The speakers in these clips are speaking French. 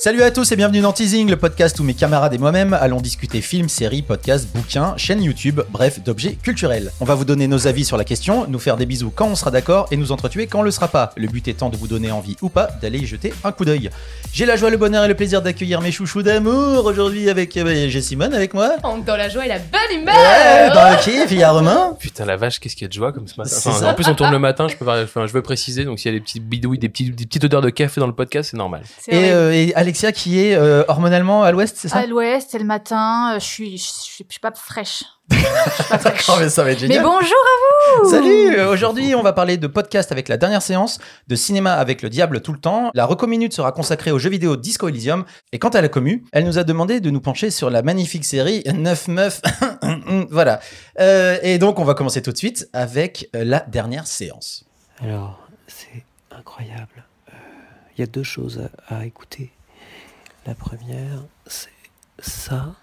Salut à tous et bienvenue dans Teasing, le podcast où mes camarades et moi-même allons discuter films, séries, podcasts, bouquins, chaînes YouTube, bref, d'objets culturels. On va vous donner nos avis sur la question, nous faire des bisous quand on sera d'accord et nous entretuer quand on le sera pas. Le but étant de vous donner envie ou pas d'aller y jeter un coup d'œil. J'ai la joie, le bonheur et le plaisir d'accueillir mes chouchous d'amour aujourd'hui avec euh, j'ai Simone avec moi. Donc dans la joie et la bonne humeur Ouais, dans le kiff, il y a Romain. Putain la vache, qu'est-ce qu'il y a de joie comme ce matin. Enfin, ça. en plus on tourne le matin, je peux enfin, je veux préciser, donc s'il y a des petites bidouilles, des, petits, des petites odeurs de café dans le podcast, c'est normal. Et, euh, et Alexia qui est euh, hormonalement à l'ouest, c'est ça? À l'ouest, c'est le matin, euh, je suis, je suis, je suis pas fraîche. D'accord, mais ça va être Mais génial. bonjour à vous Salut euh, Aujourd'hui, on va parler de podcast avec la dernière séance, de cinéma avec le diable tout le temps. La reco minute sera consacrée aux jeux vidéo Disco Elysium. Et quant à la commu, elle nous a demandé de nous pencher sur la magnifique série 9 meufs. voilà. Euh, et donc, on va commencer tout de suite avec la dernière séance. Alors, c'est incroyable. Euh, Il y a deux choses à, à écouter. La première, c'est ça.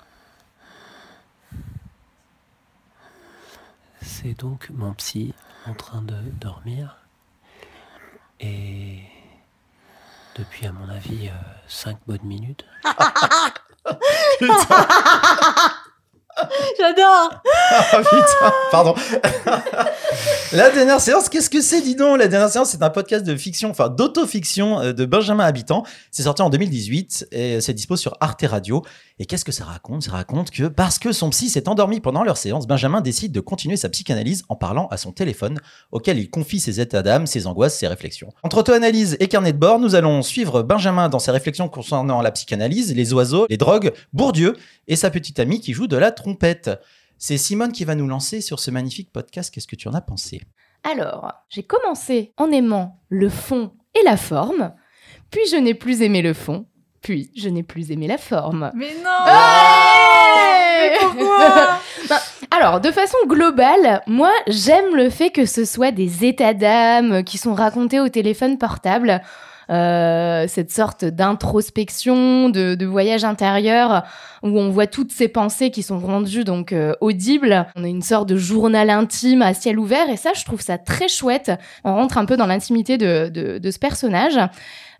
C'est donc mon psy en train de dormir. Et depuis, à mon avis, 5 bonnes minutes. J'adore Ah putain, pardon. la dernière séance, qu'est-ce que c'est, dis donc? La dernière séance, c'est un podcast de fiction, enfin d'autofiction euh, de Benjamin Habitant. C'est sorti en 2018 et c'est dispo sur Arte Radio. Et qu'est-ce que ça raconte? Ça raconte que parce que son psy s'est endormi pendant leur séance, Benjamin décide de continuer sa psychanalyse en parlant à son téléphone, auquel il confie ses états d'âme, ses angoisses, ses réflexions. Entre auto-analyse et carnet de bord, nous allons suivre Benjamin dans ses réflexions concernant la psychanalyse, les oiseaux, les drogues, Bourdieu et sa petite amie qui joue de la trompette. C'est Simone qui va nous lancer sur ce magnifique podcast. Qu'est-ce que tu en as pensé? Alors, j'ai commencé en aimant le fond et la forme, puis je n'ai plus aimé le fond, puis je n'ai plus aimé la forme. Mais non Ouais Mais pourquoi? Ben, Alors, de façon globale, moi, j'aime le fait que ce soit des états d'âme qui sont racontés au téléphone portable. Euh, cette sorte d'introspection, de, de voyage intérieur où on voit toutes ces pensées qui sont rendues donc euh, audibles. On a une sorte de journal intime à ciel ouvert et ça, je trouve ça très chouette. On rentre un peu dans l'intimité de, de, de ce personnage.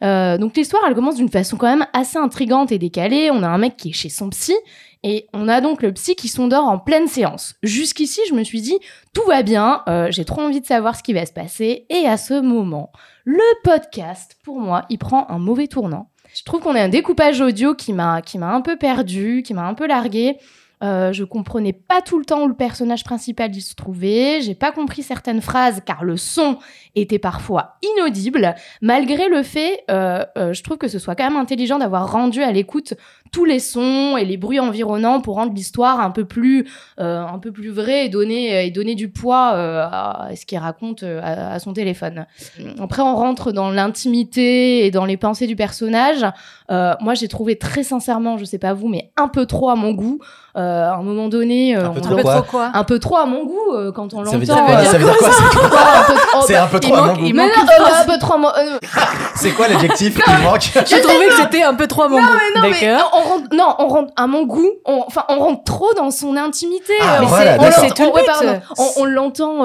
Euh, donc l'histoire, elle commence d'une façon quand même assez intrigante et décalée. On a un mec qui est chez son psy et on a donc le psy qui s'endort en pleine séance. Jusqu'ici, je me suis dit, tout va bien, euh, j'ai trop envie de savoir ce qui va se passer. Et à ce moment, le podcast, pour moi, il prend un mauvais tournant. Je trouve qu'on a un découpage audio qui m'a qui m'a un peu perdu, qui m'a un peu largué. Euh, je comprenais pas tout le temps où le personnage principal il se trouvait. J'ai pas compris certaines phrases car le son était parfois inaudible. Malgré le fait, euh, euh, je trouve que ce soit quand même intelligent d'avoir rendu à l'écoute tous les sons et les bruits environnants pour rendre l'histoire un peu plus euh, un peu plus vraie et donner et donner du poids euh, à ce qu'il raconte euh, à, à son téléphone. Après, on rentre dans l'intimité et dans les pensées du personnage. Euh, moi, j'ai trouvé très sincèrement, je sais pas vous, mais un peu trop à mon goût. Euh, à un moment donné, euh, Un peu on- trop Un peu quoi trop quoi un peu trop à mon goût euh, quand on l'entend. Ça veut dire quoi Ça veut dire quoi C'est quoi quoi, un peu trop- C'est bah, un peu il trop à mon goût. il Mais manque non, une phrase. un peu trop à mon. C'est quoi l'adjectif qui manque J'ai trouvé que c'était un peu trop à mon goût. non, mais D'accord. On rentre, non, on rentre à mon goût. on- Enfin, on rentre trop dans son intimité. Ah, Euh, on- voilà, on l'entend- ouais. On, on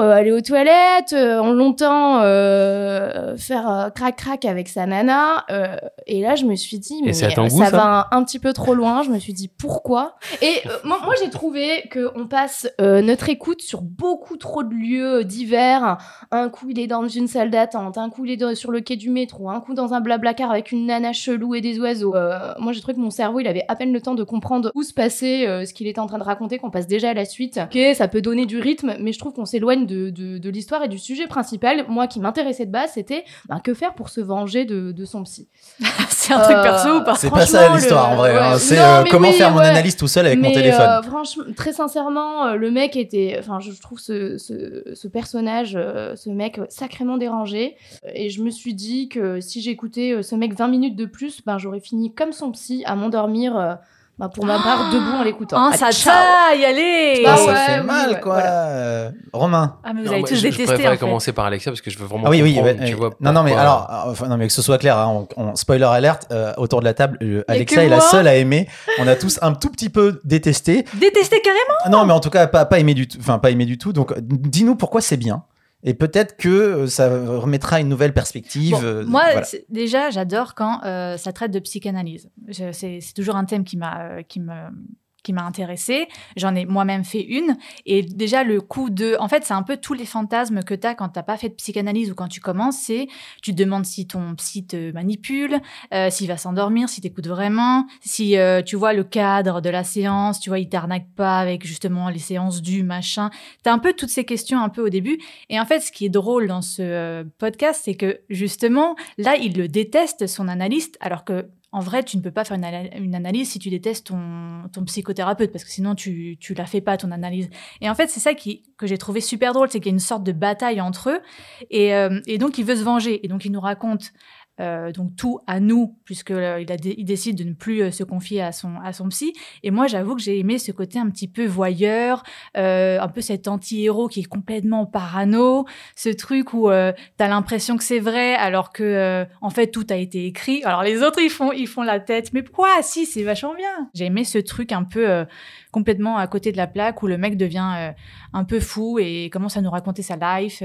euh, aller aux toilettes, euh, on l'entend euh, faire euh, crac crac avec sa nana. euh, et là, je me suis dit, mais ça, goût, ça va un, un petit peu trop loin. Je me suis dit pourquoi? Et euh, moi, moi, j'ai trouvé que on passe euh, notre écoute sur beaucoup trop de lieux divers. Un coup, il est dans une salle d'attente, un coup, il est dans- sur le quai du métro, un coup dans un blablacar avec une nana chelou et des oiseaux. Euh, moi, j'ai trouvé que mon cerveau, il avait à peine le temps de comprendre où se passait euh, ce qu'il était en train de raconter, qu'on passe déjà à la suite. Ok, ça peut donner du rythme, mais je trouve qu'on s'éloigne de, de, de l'histoire et du sujet principal. Moi, qui m'intéressait de base, c'était ben, que faire pour se venger de, de son psy? C'est un truc Euh, perso ou pas? C'est pas ça l'histoire le- en vrai. hein. ouais. C'est euh, comment oui, faire mon ouais. analyse tout seul avec mon téléphone. euh, franchement, très sincèrement, le mec était, enfin, je trouve ce, ce, ce personnage, ce mec sacrément dérangé. Et je me suis dit que si j'écoutais ce mec 20 minutes de plus, ben j'aurais fini comme son psy à m'endormir. Euh, ben, pour ma part, debout en l'écoutant. Ah, Ah, ça taille, allez Ah ça ouais, fait oui, mal quoi. voilà. Euh, Romain. Ah, mais vous Non, tous je, je détester préfère en fait. commencer par Alexia parce que je veux vraiment Ah oui, oui. tu vois, non, non, mais alors, euh, enfin, non, mais que ce soit clair, hein, on, on- spoiler alerte, euh, autour de la table, euh, a Alexa que est la seule à aimer. On a tous un tout petit peu détesté. Détester carrément Ah Non, mais en tout cas, pas, pas aimé du tout. Enfin, pas aimé du tout. Donc, dis-nous pourquoi c'est bien Et peut-être que euh, ça remettra une nouvelle perspective. Bon, euh, moi, voilà. déjà, j'adore quand euh, ça traite de psychanalyse. C'est toujours un thème qui m'a qui me qui m'a intéressée. J'en ai moi-même fait une. Et déjà, le coup de... En fait, c'est un peu tous les fantasmes que tu as quand tu pas fait de psychanalyse ou quand tu commences. C'est tu te demandes si ton psy te manipule, euh, s'il va s'endormir, si t'écoutes vraiment, si euh, tu vois le cadre de la séance, tu vois, il t'arnaque pas avec justement les séances du machin. Tu as un peu toutes ces questions un peu au début. Et en fait, ce qui est drôle dans ce euh, podcast, c'est que justement, là, il le déteste, son analyste, alors que en vrai, tu ne peux pas faire une, analyse si tu détestes ton, psychothérapeute, parce que sinon, tu tu la fais pas, ton analyse. Et en fait, c'est ça qui, que j'ai trouvé super drôle, c'est qu'il y a une sorte de bataille entre eux. Et, euh, et donc, il veut se venger. Et donc, il nous raconte euh, donc tout à nous, puisque euh, il, décide de ne plus euh, se confier à son, à son psy. Et moi, j'avoue que j'ai aimé ce côté un petit peu voyeur, un peu cet anti-héros qui est complètement parano, ce truc où euh, t'as l'impression que c'est vrai, alors que en fait tout a été écrit. Alors les autres, ils font, ils font la tête, mais pourquoi? Si, c'est vachement bien. J'ai aimé ce truc un peu complètement à côté de la plaque où le mec devient un peu fou et commence à nous raconter sa life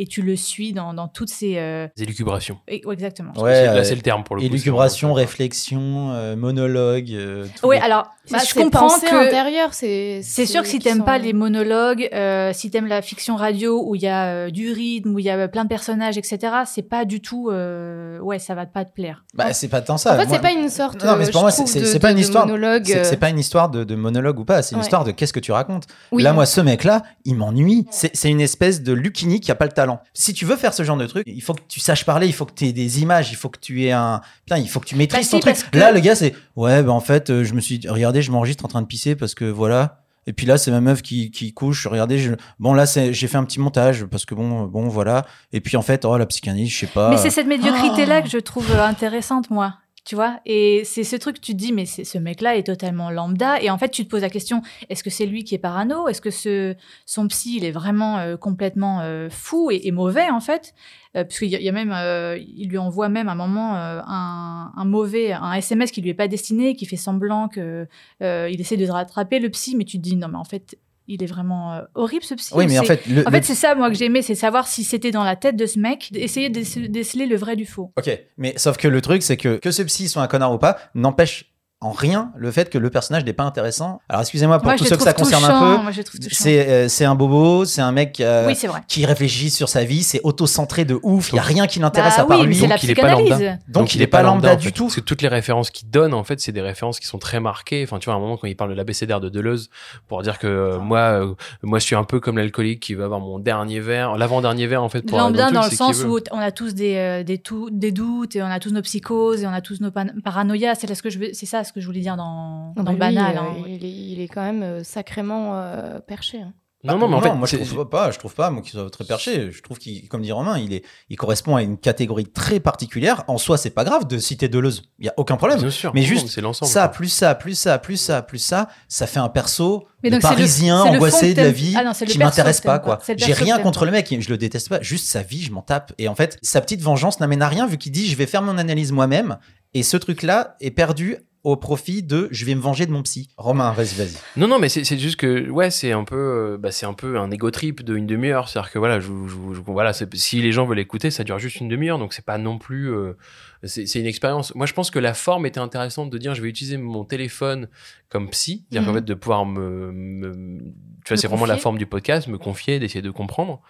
et tu le suis dans, dans toutes ces euh, Des élucubrations. et- ouais, exactement. Ouais, C'est- là, c'est le terme pour le coup. Élucubration, vraiment- réflexion, euh, monologue. euh, Oui, les- alors Bah, je comprends que c'est. C'est sûr que si t'aimes sont- pas les monologues, euh, si t'aimes la fiction radio où il y a euh, du rythme, où il y a euh, plein de personnages, etc., c'est pas du tout. euh, ouais, ça va pas te plaire. Bah, c'est pas tant ça. En fait, Moi- c'est pas une sorte. Non, mais pour moi, c'est- pas une de histoire. monologue, C'est pas une histoire de, de monologue ou pas, c'est une Ouais. histoire de qu'est-ce que tu racontes. Là, moi, ce mec-là, il m'ennuie. C'est c'est une espèce de Lucini qui a pas le talent. Si tu veux faire ce genre de truc, il faut que tu saches parler, il faut que tu aies des images, il faut que tu aies un. Putain, il faut que tu maîtrises Bah ton si, truc. que- Là, le gars, c'est. Ouais, bah en fait, euh, je me suis dit, regardez, je m'enregistre en train de pisser parce que voilà. Et puis là, c'est ma meuf qui, qui couche. Regardez, je... bon là, c'est- j'ai fait un petit montage parce que bon, bon, voilà. Et puis en fait, oh la psychanalyse, je sais pas. Mais c'est cette médiocrité-là Ah. que je trouve intéressante, moi. Tu vois? Et c'est ce truc tu te dis, mais ce mec-là est totalement lambda. Et en fait, tu te poses la question est-ce que c'est lui qui est parano? Est-ce que ce, son psy, il est vraiment euh, complètement euh, fou et, mauvais, en fait? Euh, Puisqu'il y, a- même, il lui envoie même à un moment un, un mauvais, un SMS qui lui est pas destiné, qui fait semblant que il essaie de rattraper le psy, mais tu te dis non, mais en fait, il est vraiment euh, horrible ce psy. Oui, mais en fait, le, en le- fait, c'est ça, moi, que j'ai aimé, c'est savoir si c'était dans la tête de ce mec, d'essayer de déce- déceler le vrai du faux. Ok, mais sauf que le truc, c'est que que ce psy soit un connard ou pas, n'empêche en rien le fait que le personnage n'est pas intéressant. Alors excusez-moi pour moi, tous ceux que ça concerne touchant, un peu. C'est euh, c'est un bobo, c'est un mec euh, Oui, qui réfléchit sur sa vie, c'est auto-centré de ouf, il y a rien qui l'intéresse Bah à part oui, lui. Donc, il est pas lambda. Donc, il est pas lambda du fait. tout. Parce que toutes les références qu'il donne, en fait, c'est des références qui sont très marquées. Enfin, tu vois, à un moment, quand il parle de l'abécédaire de Deleuze, pour dire que euh, moi, euh, moi, je suis un peu comme l'alcoolique qui va avoir mon dernier verre, l'avant-dernier verre, en fait, pour Lambda dans le sens veut. où on a tous des, euh, des, des doutes et on a tous nos psychoses et on a tous nos paranoïas. C'est là ce que je veux- c'est ça ce que je voulais dire dans, dans bah le lui, banal. euh, hein. il, est, il est quand même euh, sacrément euh, perché. hein. Non, non, mais en fait, moi je trouve pas, je trouve pas moi qu'il soit très perché. Je trouve qu'il, comme dit Romain, il est, il correspond à une catégorie très particulière. En soi, c'est pas grave de citer Deleuze, il y a aucun problème. bien sûr. Mais non, juste c'est l'ensemble. Ça, quoi. plus ça, plus ça, plus ça, plus ça, ça fait un perso Mais donc, parisien le angoissé de la vie Ah non, qui m'intéresse pas quoi. J'ai rien contre le mec, je le déteste pas. Juste sa vie, je m'en tape. Et en fait, sa petite vengeance n'amène à rien vu qu'il dit je vais faire mon analyse moi-même. Et ce truc-là est perdu au profit de je vais me venger de mon psy. Romain, vas-y, vas-y. Non, non, mais c'est c'est juste que ouais, c'est un peu, euh, bah, c'est un peu un ego trip de une demi-heure. C'est-à-dire que voilà, je, je- je- voilà, si les gens veulent écouter, ça dure juste une demi-heure, donc c'est pas non plus, euh, c'est c'est une expérience. Moi, je pense que la forme était intéressante de dire, je vais utiliser mon téléphone comme psy, c'est-à-dire qu'en Mhm. fait de pouvoir me, me- tu vois, c'est vraiment la forme du podcast, me confier, d'essayer de comprendre.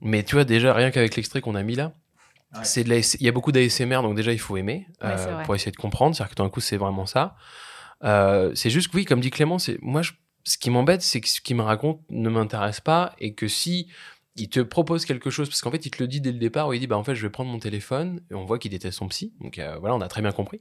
Mais tu vois déjà rien qu'avec l'extrait qu'on a mis là. Ouais. C'est de la- il y a beaucoup d'ASMR, donc déjà il faut aimer Ouais, euh, pour essayer de comprendre. C'est-à-dire que tout d'un coup c'est vraiment ça. Euh, c'est juste que oui, comme dit Clément, c'est moi je- ce qui m'embête, c'est que ce qu'il me raconte ne m'intéresse pas et que si il te propose quelque chose, parce qu'en fait il te le dit dès le départ où il dit bah en fait je vais prendre mon téléphone et on voit qu'il déteste son psy, donc euh, voilà on a très bien compris,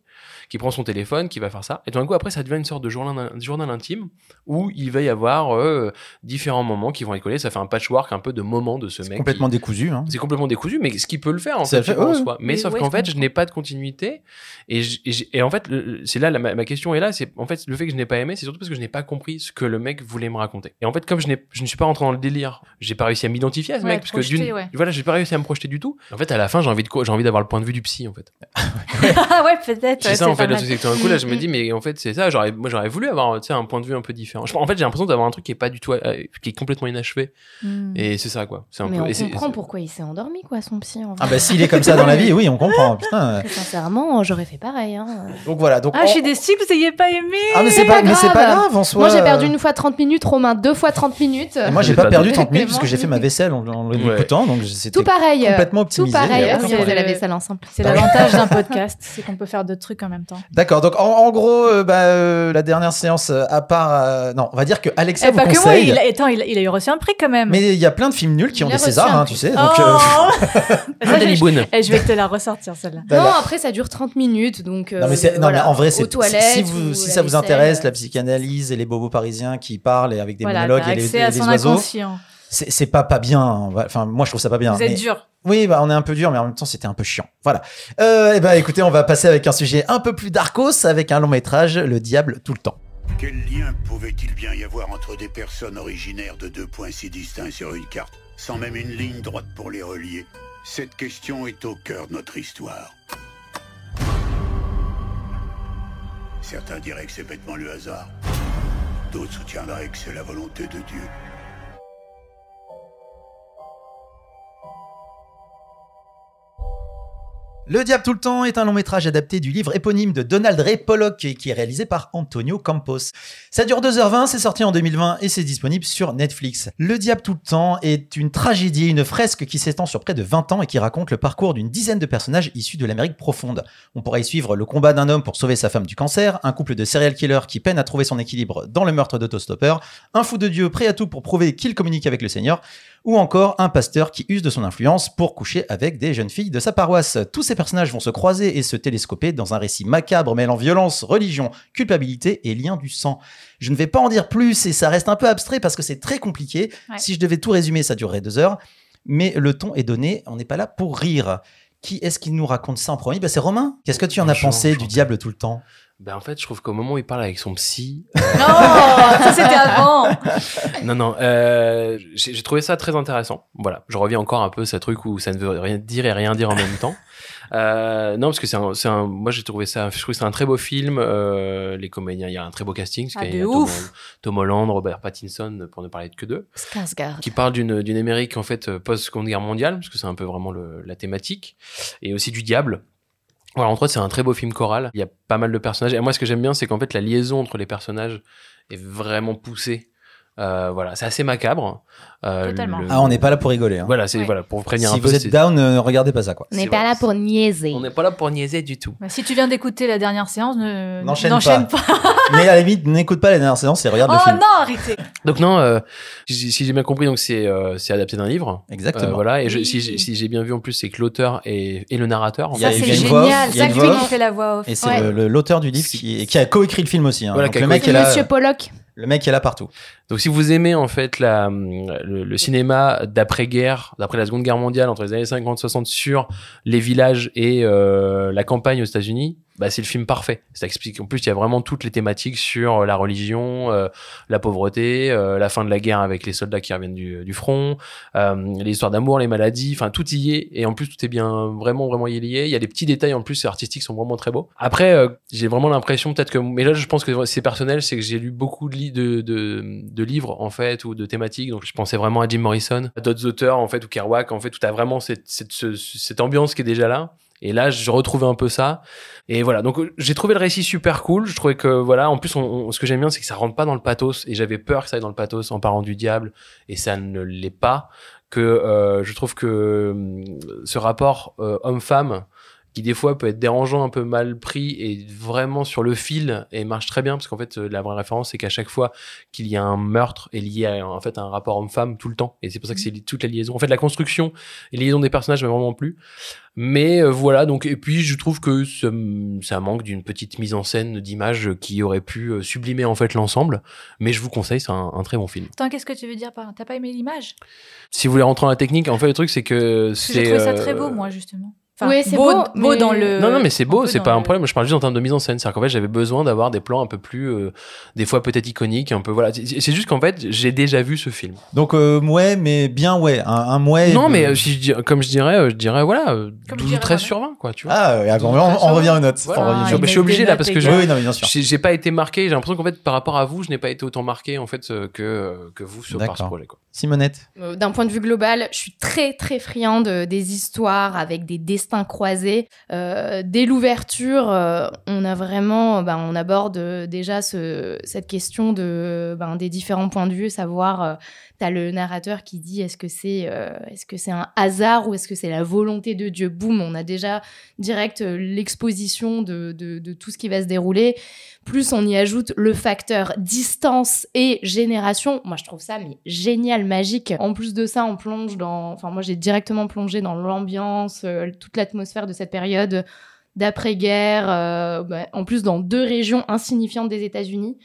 qu'il prend son téléphone, qu'il va faire ça et tout d'un coup après ça devient une sorte de journal, journal intime où il va y avoir euh, différents moments qui vont être collés, ça fait un patchwork un peu de moments de ce C'est mec. complètement qui- décousu. Hein. c'est complètement décousu, mais ce qui peut le faire en Ça fait, fait, en soi. Mais Mais sauf ouais, qu'en fait, je n'ai pas de continuité. Et, j- et j- et en fait, c'est là la- ma, ma question est là. C'est en fait le fait que je n'ai pas aimé, c'est surtout parce que je n'ai pas compris ce que le mec voulait me raconter. Et en fait, comme je je ne suis pas rentré dans le délire, j'ai pas réussi à m'identifier efficace, Ouais, mec, parce que projeter, d'une, ouais. voilà, j'ai pas réussi à me projeter du tout. En fait, à la fin, j'ai envie de quoi J'ai envie d'avoir le point de vue du psy, en fait. Ah ouais, peut-être. C'est ouais, ça, en fait, le truc, c'est que tout d'un coup, là, je me Mm, dis, mais en fait, c'est ça. J'aurais, moi, j'aurais voulu avoir, tu sais, un point de vue un peu différent. En fait, j'ai l'impression d'avoir un truc qui est pas du tout, euh, qui est complètement inachevé. Hmm. Et c'est ça, quoi. C'est un Mais peu. on comprend pourquoi il s'est endormi, quoi, son psy. En vrai. Ah bah s'il est comme ça dans la vie, oui, on comprend. Putain. Très sincèrement, j'aurais fait pareil. Hein. Donc voilà. Donc Ah, je suis déçue que vous ayez pas aimé. Ah mais c'est pas, pas mais c'est grave. pas grave en soi. Moi, j'ai perdu une fois 30 minutes, Romain deux fois 30 minutes. Et moi j'ai pas, perdu de- 30 minutes parce que j'ai fait ma vaisselle en, en Ouais. l'écoutant, donc c'était Tout pareil. complètement Tout optimisé. pareil. aucun oui, on faisait problème. la vaisselle ensemble. C'est l'avantage d'un podcast, c'est qu'on peut faire d'autres trucs en même temps. D'accord. Donc en, en gros, euh, bah, euh, la dernière séance, euh, à part, euh, non, on va dire que Alexa Eh, vous pas que moi, il a, attends, il, a- il a eu reçu un prix quand même. Mais il y a plein de films nuls qui ont Il des Césars, hein, tu sais. Oh Donc, euh, je, eh, je vais te la ressortir celle-là. Non, après, ça dure 30 minutes. Donc, euh, non mais, non, en vrai, c'est si, vous, si ça vous vaisselle, intéresse, euh, la psychanalyse et les bobos parisiens qui parlent et avec des monologues et les, accès et à les son oiseaux, inconscient. C'est pas pas bien. hein. Enfin, moi je trouve ça pas bien. Vous êtes mais- dur. Oui, bah, on est un peu dur, mais en même temps, c'était un peu chiant. Voilà. Euh, et ben, écoutez, on va passer avec un sujet un peu plus darkos, avec un long métrage, Le Diable tout le temps. Quel lien pouvait-il bien y avoir entre des personnes originaires de deux points si distincts sur une carte, sans même une ligne droite pour les relier? Cette question est au cœur de notre histoire. Certains diraient que c'est bêtement le hasard. D'autres soutiendraient que c'est la volonté de Dieu. Le Diable tout le temps est un long métrage adapté du livre éponyme de Donald Ray Pollock et qui est réalisé par Antonio Campos. Ça dure 2h20, c'est sorti en 2020 et c'est disponible sur Netflix. Le Diable tout le temps est une tragédie, une fresque qui s'étend sur près de 20 ans et qui raconte le parcours d'une dizaine de personnages issus de l'Amérique profonde. On pourrait y suivre le combat d'un homme pour sauver sa femme du cancer, un couple de serial killers qui peine à trouver son équilibre dans le meurtre d'autostopper, un fou de Dieu prêt à tout pour prouver qu'il communique avec le Seigneur, ou encore un pasteur qui use de son influence pour coucher avec des jeunes filles de sa paroisse. Tous ces personnages vont se croiser et se télescoper dans un récit macabre mêlant violence, religion, culpabilité et lien du sang. Je ne vais pas en dire plus et ça reste un peu abstrait parce que c'est très compliqué. Ouais. Si je devais tout résumer, ça durerait deux heures. Mais le ton est donné, on n'est pas là pour rire. Qui est-ce qui nous raconte ça en premier? Bah, C'est Romain. Qu'est-ce que tu en as pensé du diable tout le temps? Ben, en fait, je trouve qu'au moment où il parle avec son psy, Non, ça c'était avant. non, non, euh, j'ai trouvé ça très intéressant. Voilà, je reviens encore un peu à ce truc où ça ne veut rien dire et rien dire en même temps. Euh, non, parce que c'est un, c'est un, moi j'ai trouvé ça, je trouve que c'est un très beau film. Euh, les comédiens, il y a un très beau casting. parce Ah, de a Tom, ouf. Tom Holland, Robert Pattinson, pour ne parler de que d'eux, Skarsgård. qui parle d'une d'une Amérique en fait euh, post-seconde guerre mondiale, parce que c'est un peu vraiment le, la thématique, et aussi du diable. Voilà, entre autres, c'est un très beau film choral. Il y a pas mal de personnages. Et moi, ce que j'aime bien, c'est qu'en fait, la liaison entre les personnages est vraiment poussée. Euh, voilà, c'est assez macabre. Euh, Totalement. Ah, on n'est pas là pour rigoler. hein. Voilà, c'est Ouais. voilà pour vous prévenir si un peu. vous êtes down, ne regardez pas ça. quoi. On n'est pas là pour niaiser. On n'est pas là pour niaiser du tout. Bah, si tu viens d'écouter la dernière séance, ne- N'enchaîne n'enchaîne pas. pas. Mais à la limite, n'écoute pas la dernière séance et regarde le Oh film. non, arrêtez. Donc non, euh, si si j'ai bien compris, donc c'est euh, c'est adapté d'un livre. Exactement. Euh, voilà, et je- Oui. si j'ai si j'ai bien vu en plus, c'est que l'auteur et, et le narrateur. en Il y a- Ça fait. il y c'est génial. il y a C'est une lui voix qui fait la voix off. Et c'est le- le- l'auteur du livre qui, qui a coécrit le film aussi. hein. Voilà, le mec C'est est là. Monsieur Pollock. Le mec est là partout. Donc si vous aimez en fait la, le, le cinéma d'après-guerre, d'après la Seconde Guerre mondiale, entre les années 50-60 sur les villages et euh, la campagne aux États-Unis, bah, c'est le film parfait. Ça explique. En plus, il y a vraiment toutes les thématiques sur la religion, euh, la pauvreté, euh, la fin de la guerre avec les soldats qui reviennent du, du front, euh, les histoires d'amour, les maladies. Enfin, tout y est. Et en plus, tout est bien, vraiment, vraiment y lié. Il y a des petits détails en plus artistiques sont vraiment très beaux. Après, euh, j'ai vraiment l'impression peut-être que, mais là, je pense que c'est personnel, c'est que j'ai lu beaucoup de, de, de, de livres en fait ou de thématiques. Donc, je pensais vraiment à Jim Morrison, à d'autres auteurs en fait ou Kerouac en fait où t'as vraiment cette, cette, ce- cette ambiance qui est déjà là. Et là, je retrouvais un peu ça. Et voilà. Donc, j'ai trouvé le récit super cool. Je trouvais que, voilà, en plus, on- ce que j'aime bien, c'est que ça rentre pas dans le pathos. Et j'avais peur que ça aille dans le pathos en parlant du diable. Et ça ne l'est pas. Que, euh, je trouve que hum, ce rapport euh, homme-femme, qui des fois peut être dérangeant, un peu mal pris, et vraiment sur le fil, et marche très bien, parce qu'en fait, euh, la vraie référence, c'est qu'à chaque fois qu'il y a un meurtre est lié à, en fait, à un rapport homme-femme tout le temps. Et c'est pour ça que c'est li- toute la liaison. En fait, la construction et les liaisons des personnages m'a vraiment plu. Mais euh, voilà, donc et puis je trouve que ça, ça manque d'une petite mise en scène d'image qui aurait pu euh, sublimer en fait l'ensemble. Mais je vous conseille, c'est un, un très bon film. Attends, qu'est-ce que tu veux dire par T'as pas aimé l'image? Si vous voulez rentrer dans la technique, en fait le truc c'est que que J'ai c'est trouvé ça euh, très beau, moi, justement. Enfin, Ouais, c'est beau, beau, beau mais- dans le. Non, non, mais c'est beau, c'est pas un le- problème. Je parle juste en termes de mise en scène. C'est-à-dire qu'en fait, j'avais besoin d'avoir des plans un peu plus, euh, des fois peut-être iconiques, un peu, voilà. C'est juste qu'en fait, j'ai déjà vu ce film. Donc, euh, ouais, mais bien, ouais. Un, un mouais. non, de- mais euh, si je dis, comme je dirais, euh, je dirais, voilà, euh, Comme 12 je dirais ou 13 moi-même. sur 20, quoi, tu vois. Ah, ouais, on, Donc, on- on revient aux notes. Voilà. Ah, je, suis obligé là parce que j'ai Oui, oui, non, mais bien sûr. j'ai j'ai pas été marqué. J'ai l'impression qu'en fait, par rapport à vous, je n'ai pas été autant marqué en fait que que vous sur par ce projet. Quoi. Simonette. D'un point de vue global, je suis très très friande des histoires avec des destins croisés. Euh, dès l'ouverture, euh, on a vraiment, ben, on aborde euh, déjà ce, cette question de ben, des différents points de vue, savoir, euh, t'as le narrateur qui dit est-ce que c'est est-ce que c'est un hasard ou est-ce que c'est la volonté de Dieu? Boum, on a déjà direct l'exposition de, de, tout ce qui va se dérouler. Plus on y ajoute le facteur distance et génération. Moi, je trouve ça mais génial, magique. En plus de ça, on plonge dans. Enfin, moi, j'ai directement plongé dans l'ambiance, euh, l'atmosphère de cette période d'après-guerre. euh, bah, en plus, dans deux régions insignifiantes des États-Unis.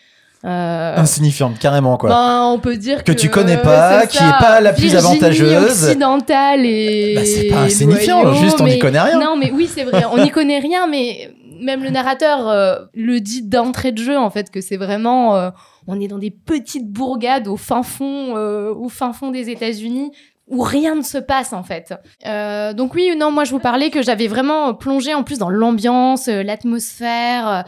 Euh, Insignifiante, carrément, quoi. ben, on peut dire Que que, tu connais pas, qui ça, est pas la plus Virginie avantageuse. occidentale et. Bah, c'est pas insignifiant, juste on n'y connaît rien. Non, mais oui, c'est vrai, on n'y connaît rien, mais même le narrateur euh, le dit d'entrée de jeu, en fait, que c'est vraiment. euh, on est dans des petites bourgades au fin fond, au fin fond des États-Unis où rien ne se passe en fait. Euh, donc oui, non, moi je vous parlais que j'avais vraiment plongé en plus dans l'ambiance, euh, l'atmosphère, euh,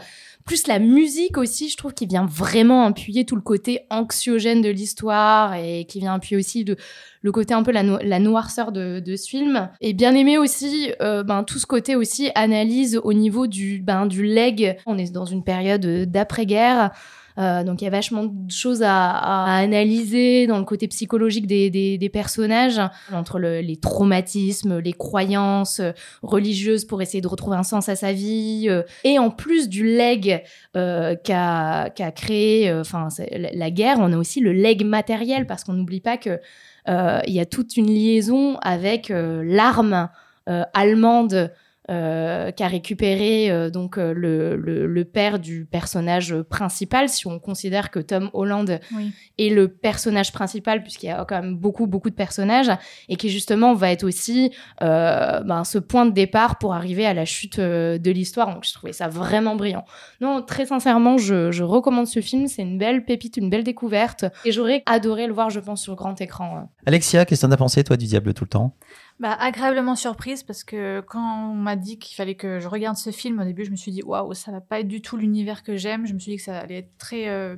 plus la musique aussi, je trouve qu'il vient vraiment appuyer tout le côté anxiogène de l'histoire et qui vient appuyer aussi de, le côté un peu la, no- la noirceur de, ce film. Et bien aimé aussi euh, ben, tout ce côté aussi analyse au niveau du, ben, du leg. On est dans une période d'après-guerre. Euh, donc il y a vachement de choses à, analyser dans le côté psychologique des, personnages, entre le- les traumatismes, les croyances euh, religieuses pour essayer de retrouver un sens à sa vie, euh, et en plus du leg euh, qu'a créé, enfin la, guerre, on a aussi le leg matériel parce qu'on n'oublie pas que il y a toute une liaison avec l'arme allemande euh, qu'a récupéré euh, donc euh, le, le, le père du personnage principal, si on considère que Tom Holland Oui. est le personnage principal, puisqu'il y a quand même beaucoup, beaucoup de personnages, et qui justement va être aussi euh, ben, ce point de départ pour arriver à la chute euh, de l'histoire. Donc je trouvais ça vraiment brillant. Non, très sincèrement, je, je recommande ce film. C'est une belle pépite, une belle découverte, et j'aurais adoré le voir, je pense, sur grand écran. Alexia, qu'est-ce que t'en as pensé, toi, du Diable tout le temps? Bah, agréablement surprise parce que quand on m'a dit qu'il fallait que je regarde ce film, au début, je me suis dit waouh, ça va pas être du tout l'univers que j'aime. Je me suis dit que ça allait être très, euh,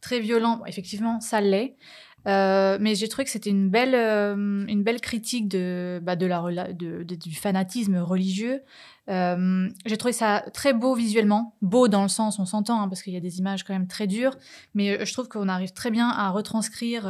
très violent. Bon, effectivement, ça l'est. Euh, mais j'ai trouvé que c'était une belle, euh, une belle critique de, bah, de la, de, de- du fanatisme religieux. Euh, j'ai trouvé ça très beau visuellement, beau dans le sens, on s'entend, hein, parce qu'il y a des images quand même très dures, mais euh, je trouve qu'on arrive très bien à retranscrire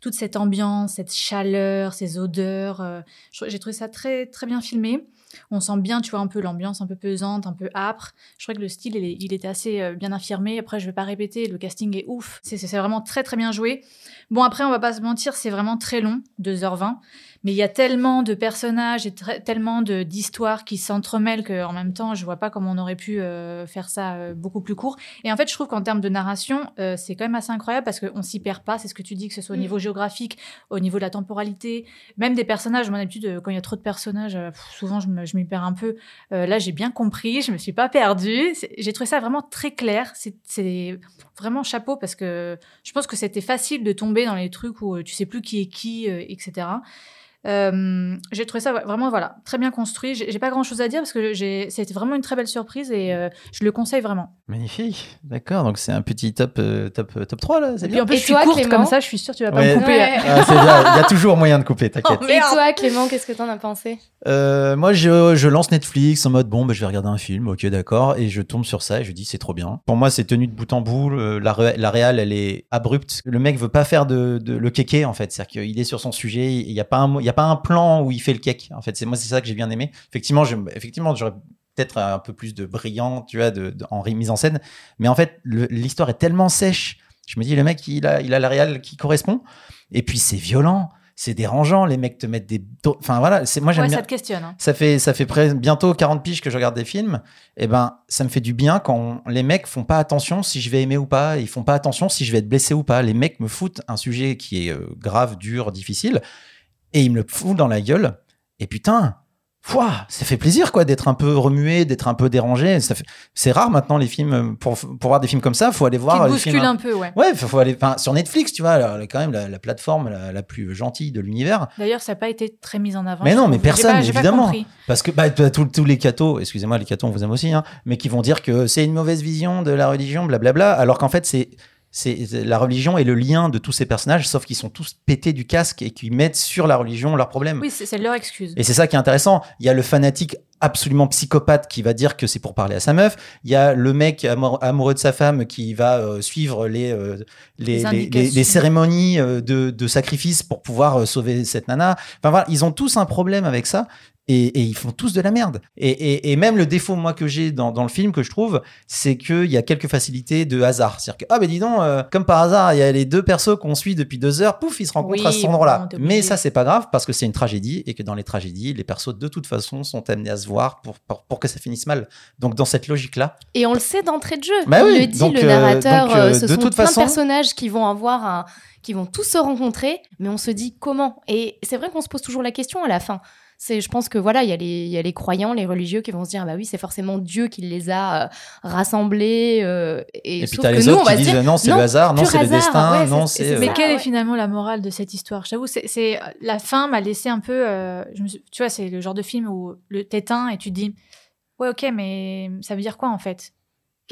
toute cette ambiance, cette chaleur, ces odeurs. j'ai trouvé ça très, très bien filmé. On sent bien, tu vois, un peu l'ambiance un peu pesante, un peu âpre. Je trouvais que le style, il, il était assez euh, bien affirmé. Après, je vais pas répéter, le casting est ouf. C'est vraiment très, très bien joué. Bon, après, on va pas se mentir, c'est vraiment très long, 2h20. Mais il y a tellement de personnages et tellement d'histoires qui s'entremêlent qu'en même temps, je vois pas comment on aurait pu euh, faire ça euh, beaucoup plus court. Et en fait, je trouve qu'en termes de narration, euh, c'est quand même assez incroyable parce qu'on s'y perd pas. C'est ce que tu dis, que ce soit au Mm. niveau géographique, au niveau de la temporalité, même des personnages. Moi, d'habitude, euh, quand il y a trop de personnages, pff, souvent, je m'y perds un peu. Là, j'ai bien compris, je me suis pas perdue. J'ai trouvé ça vraiment très clair. C'est- vraiment chapeau parce que je pense que c'était facile de tomber dans les trucs où tu sais plus qui est qui, etc. Euh, j'ai trouvé ça vraiment voilà très bien construit. J'ai pas grand chose à dire parce que c'était vraiment une très belle surprise et euh, je le conseille vraiment. Magnifique. D'accord, donc c'est un petit top, euh, top, top 3, là, c'est bien en plus Et je suis toi, courte Clément comme ça, je suis sûre que tu vas pas Ouais. me couper. Ouais. Ah, bien, il y a toujours moyen de couper, t'inquiète. Oh, Et toi, Clément, qu'est-ce que t'en as pensé? Euh, moi, je, je lance Netflix en mode bon, bah, je vais regarder un film, ok, d'accord, et je tombe sur ça et je dis c'est trop bien. Pour moi, c'est tenu de bout en bout. la, ré- la réal, elle est abrupte. Le mec veut pas faire de, de- le kéké en fait, c'est-à-dire qu'il est sur son sujet. Il y a pas un, mo- il y a pas un plan où il fait le cake. En fait, c'est moi, c'est ça que j'ai bien aimé. Effectivement, je, effectivement, j'aurais peut-être un peu plus de brillant, tu vois, de, de- en mise en scène. Mais en fait, l'histoire est tellement sèche. Je me dis, le mec, il a, il a la réal qui correspond. Et puis, c'est violent, c'est dérangeant. Les mecs te mettent des. Enfin, voilà, c'est, moi, j'aime Ouais, ça te questionne. hein. ça fait ça fait près, bientôt 40 piges que je regarde des films et ben ça me fait du bien quand les mecs font pas attention si je vais aimer ou pas ils font pas attention si je vais être blessé ou pas les mecs me foutent un sujet qui est euh, grave dur difficile et ils me le foutent dans la gueule et putain ça fait plaisir quoi d'être un peu remué, d'être un peu dérangé. Ça fait- C'est rare maintenant les films euh, pour pour voir des films comme ça, faut aller voir Qui te les bouscule films. un peu, ouais. Ouais, faut, faut aller enfin, sur Netflix, tu vois, là, quand même la, la plateforme la, la plus gentille de l'univers. D'ailleurs, ça n'a pas été très mis en avant. Mais non, mais personne, pas- évidemment. Parce que bah, tous, tous les cathos, excusez-moi, les cathos, on vous aime aussi, hein, mais qui vont dire que c'est une mauvaise vision de la religion, blablabla, alors qu'en fait, c'est. C'est la religion et le lien de tous ces personnages, sauf qu'ils sont tous pétés du casque et qui mettent sur la religion leurs problèmes. Oui, c'est leur excuse. Et c'est ça qui est intéressant. Il y a le fanatique absolument psychopathe qui va dire que c'est pour parler à sa meuf. Il y a le mec amour- amoureux de sa femme qui va euh, suivre les, euh, les, Les les- les- indications. les cérémonies euh, de, de sacrifice pour pouvoir euh, sauver cette nana. Enfin voilà, ils ont tous un problème avec ça. Et, et ils font tous de la merde. Et, et- et même le défaut, moi, que j'ai dans, dans le film, que je trouve, c'est qu'il y a quelques facilités de hasard. C'est-à-dire que, ah, ben dis donc, comme par hasard, il y a les deux persos qu'on suit depuis deux heures, pouf, ils se rencontrent Oui, à cet endroit-là. Mais ça, c'est pas grave parce que c'est une tragédie et que dans les tragédies, les persos, de toute façon, sont amenés à se voir pour, pour, pour que ça finisse mal. Donc, dans cette logique-là, Et on le sait d'entrée de jeu. Bah oui, le dit, donc, le euh, narrateur. donc, euh, euh, ce de sont toute plein façon- de personnages qui vont avoir un- qui vont tous se rencontrer, mais on se dit comment. Et c'est vrai qu'on se pose toujours la question à la fin. C'est, je pense que voilà, il y, a les- il y a les croyants, les religieux qui vont se dire, bah oui, c'est forcément Dieu qui les a euh, rassemblés. euh, et et puis t'as les nous, autres va qui se disent dire, non, c'est le hasard, non, c'est le destin, ouais, non, c'est- euh, Mais quelle est finalement la morale de cette histoire? Je t'avoue, c'est, c'est- la fin m'a laissé un peu. euh, je me suis- tu vois, c'est le genre de film où le t'éteins et tu te dis, ouais, ok, mais ça veut dire quoi en fait?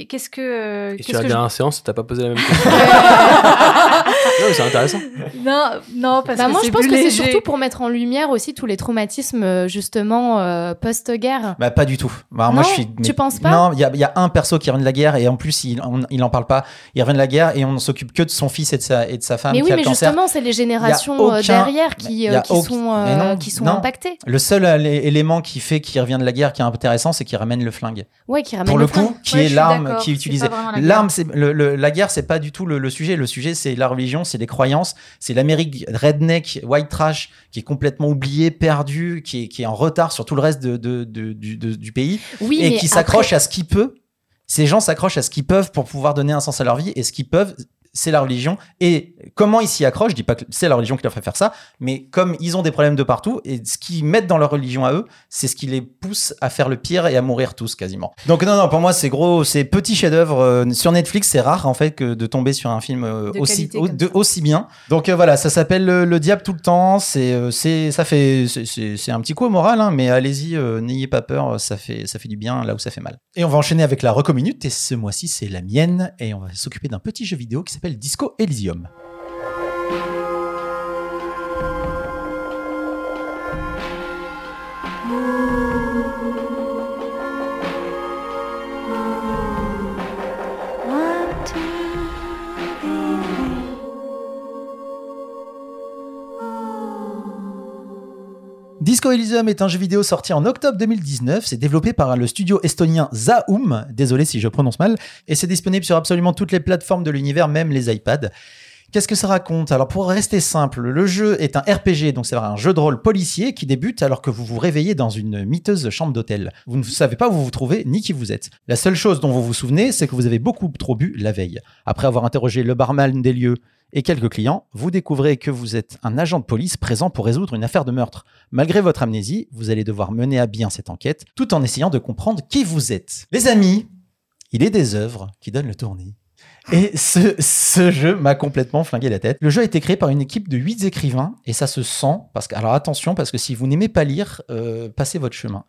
Qu'est-ce que. euh, Et qu'est-ce sur la que je- dernière séance, t'as pas posé la même question. non, mais c'est intéressant. Non, non, parce Bah, que moi, je pense que c'est surtout pour mettre en lumière aussi tous les traumatismes, euh, justement, euh, post-guerre. Bah, pas du tout. Bah, moi, je suis. tu penses pas? Non, il y a, il y a un perso qui revient de la guerre et en plus, il, on- il en parle pas. Il revient de la guerre et on ne s'occupe que de son fils et de sa, et de sa femme mais qui oui, a mais le justement, c'est les générations aucun- derrière qui, euh, qui aucun- sont, euh, non, qui sont non. impactés. Le seul lé- élément qui fait qu'il revient de la guerre qui est intéressant, c'est qu'il ramène le flingue. Ouais, qui ramènent Pour le flingue. coup, qui est suis l'arme qui est utilisée. L'arme, guerre. c'est la guerre, c'est pas du tout le, le sujet. Le sujet, c'est la religion, c'est les croyances, c'est l'Amérique redneck, white trash, qui est complètement oubliée, perdue, qui est, qui est en retard sur tout le reste de, de- de- du, du pays Oui, et qui s'accroche après- à ce qu'il peut. Ces gens s'accrochent à ce qu'ils peuvent pour pouvoir donner un sens à leur vie et ce qu'ils peuvent, c'est la religion. Et comment ils s'y accrochent, je dis pas que c'est la religion qui leur fait faire ça, mais comme ils ont des problèmes de partout et ce qu'ils mettent dans leur religion à eux, c'est ce qui les pousse à faire le pire et à mourir tous quasiment. Donc non, non, pour moi c'est gros, c'est petit chef-d'œuvre euh, sur Netflix. C'est rare en fait que de tomber sur un film euh, De aussi au- de- aussi bien. Donc euh, voilà, ça s'appelle le, Le diable tout le temps. C'est c'est ça fait c'est- un petit coup au moral, hein, mais allez-y, n'ayez pas peur, ça fait ça fait du bien là où ça fait mal. Et on va enchaîner avec la reco minute et ce mois-ci c'est la mienne et on va s'occuper d'un petit jeu vidéo qui s'appelle Disco Elysium. Disco Elysium est un jeu vidéo sorti en octobre 2019. C'est développé par le studio estonien Zaum. Désolé si je prononce mal. Et c'est disponible sur absolument toutes les plateformes de l'univers, même les iPads. Qu'est-ce que ça raconte? Alors pour rester simple, le jeu est un RPG, donc c'est un jeu de rôle policier qui débute alors que vous vous réveillez dans une miteuse chambre d'hôtel. Vous ne savez pas où vous vous trouvez ni qui vous êtes. La seule chose dont vous vous souvenez, c'est que vous avez beaucoup trop bu la veille. Après avoir interrogé le barman des lieux et quelques clients, vous découvrez que vous êtes un agent de police présent pour résoudre une affaire de meurtre. Malgré votre amnésie, vous allez devoir mener à bien cette enquête tout en essayant de comprendre qui vous êtes. Les amis, il est des œuvres qui donnent le tournis. Et ce, jeu m'a complètement flingué la tête. Le jeu a été créé par une équipe de 8 écrivains et ça se sent. Parce que, alors attention, parce que si vous n'aimez pas lire, euh, passez votre chemin.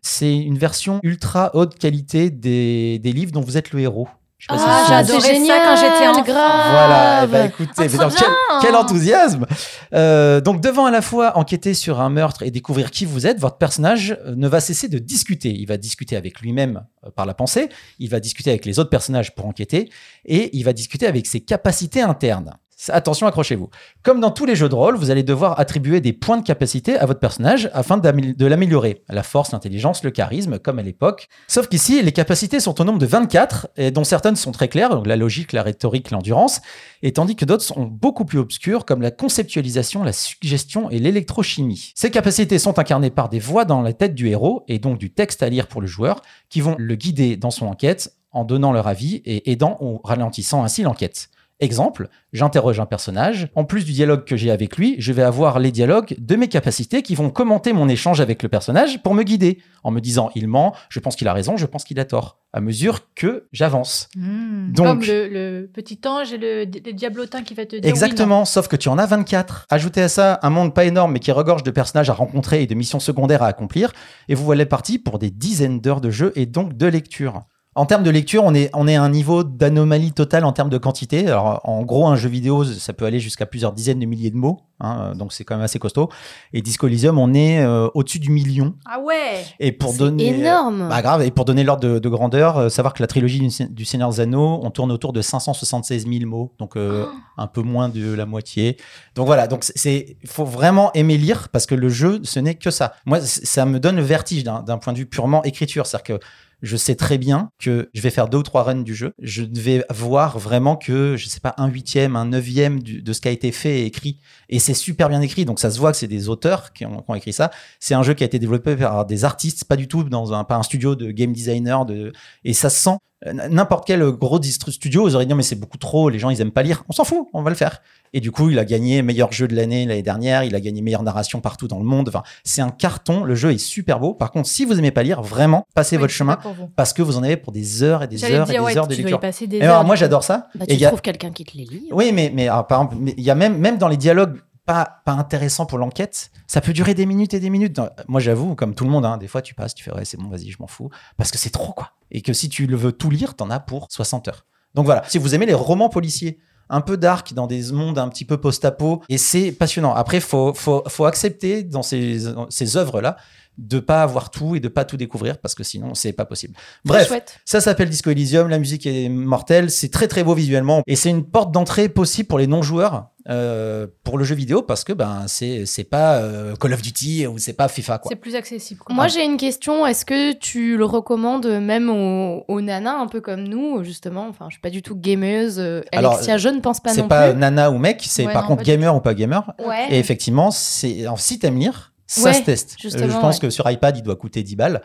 C'est une version ultra haute qualité des livres dont vous êtes le héros. Je sais pas si Ah, vous j'adorais ça quand j'étais enfant. grave. Voilà, ben, écoutez, mais trop donc, quel, quel enthousiasme Euh, Donc devant à la fois enquêter sur un meurtre et découvrir qui vous êtes, votre personnage ne va cesser de discuter. Il va discuter avec lui-même euh, par la pensée, il va discuter avec les autres personnages pour enquêter, et il va discuter avec ses capacités internes. Attention, accrochez-vous. Comme dans tous les jeux de rôle, vous allez devoir attribuer des points de capacité à votre personnage afin de l'améliorer. La force, l'intelligence, le charisme, comme à l'époque. Sauf qu'ici, les capacités sont au nombre de 24, et dont certaines sont très claires, donc la logique, la rhétorique, l'endurance, et tandis que d'autres sont beaucoup plus obscures, comme la conceptualisation, la suggestion et l'électrochimie. Ces capacités sont incarnées par des voix dans la tête du héros, et donc du texte à lire pour le joueur, qui vont le guider dans son enquête en donnant leur avis et aidant ou ralentissant ainsi l'enquête. Exemple, j'interroge un personnage, en plus du dialogue que j'ai avec lui, je vais avoir les dialogues de mes capacités qui vont commenter mon échange avec le personnage pour me guider, en me disant il ment, je pense qu'il a raison, je pense qu'il a tort, à mesure que j'avance. Hmm. Donc- Comme le, le petit ange et le, le diablotin qui va te dire. oui, Exactement, sauf que tu en as 24. Ajoutez à ça un monde pas énorme mais qui regorge de personnages à rencontrer et de missions secondaires à accomplir, et vous voilà parti pour des dizaines d'heures de jeu et donc de lecture. En termes de lecture, on est, on est à un niveau d'anomalie totale en termes de quantité. Alors, en gros, un jeu vidéo, ça peut aller jusqu'à plusieurs dizaines de milliers de mots, hein, donc c'est quand même assez costaud. Et Disco Elysium, on est euh, au-dessus du million. Ah ouais Et pour C'est donner, énorme. bah grave, et pour donner l'ordre de, de grandeur, euh, savoir que la trilogie du, du Seigneur des Anneaux, on tourne autour de 576 000 mots, donc euh, Oh. un peu moins de la moitié. Donc voilà, donc c'est- faut vraiment aimer lire parce que le jeu, ce n'est que ça. Moi, ça me donne le vertige d'un d'un point de vue purement écriture, c'est-à-dire que je sais très bien que je vais faire deux ou trois runs du jeu. Je vais voir vraiment que, je sais pas, un huitième, un neuvième de ce qui a été fait et écrit. Et c'est super bien écrit. Donc ça se voit que c'est des auteurs qui ont, qui ont écrit ça. C'est un jeu qui a été développé par des artistes, pas du tout dans un, pas un studio de game designer. De, et ça se sent. Euh, N'importe quel gros studio, vous auriez dit, Non, mais c'est beaucoup trop, les gens, ils aiment pas lire. On s'en fout, on va le faire. Et du coup, il a gagné meilleur jeu de l'année l'année dernière, il a gagné meilleure narration partout dans le monde. Enfin, c'est un carton, le jeu est super beau. Par contre, si vous aimez pas lire, vraiment, passez Oui, votre chemin parce que vous en avez pour des heures et des heures et des ouais, heures de lecture. des Et alors, heures, moi, j'adore ça. Bah, Et tu il y a- trouves quelqu'un qui te les lit. oui, mais, mais alors, par exemple, mais il y a même, même dans les dialogues pas, pas intéressants pour l'enquête, ça peut durer des minutes et des minutes. Moi, j'avoue, comme tout le monde, hein, des fois, tu passes, tu fais, ouais, c'est bon, vas-y, je m'en fous. Parce que c'est trop, quoi. Et que si tu le veux tout lire, t'en as pour 60 heures. Donc voilà, si vous aimez les romans policiers, un peu dark dans des mondes un petit peu post-apo, et c'est passionnant. Après, faut, faut, faut accepter dans ces, ces œuvres-là de pas avoir tout et de pas tout découvrir parce que sinon c'est pas possible. Bref, ça s'appelle Disco Elysium, la musique est mortelle, c'est très très beau visuellement et c'est une porte d'entrée possible pour les non-joueurs euh, pour le jeu vidéo parce que ben c'est c'est pas euh, Call of Duty ou c'est pas FIFA quoi. C'est plus accessible. quoi. Moi, j'ai une question. Est-ce que tu le recommandes même aux, aux nanas, un peu comme nous, justement? Enfin, je suis pas du tout gameuse. euh, Alors, Alexia, je ne pense pas C'est non pas plus. nana ou mec, c'est Ouais, par non, contre pas gamer ou pas gamer. Ouais. Et effectivement, c'est alors, si t'aimes lire, ça Ouais, se teste. Je pense ouais. que sur iPad, il doit coûter 10 balles.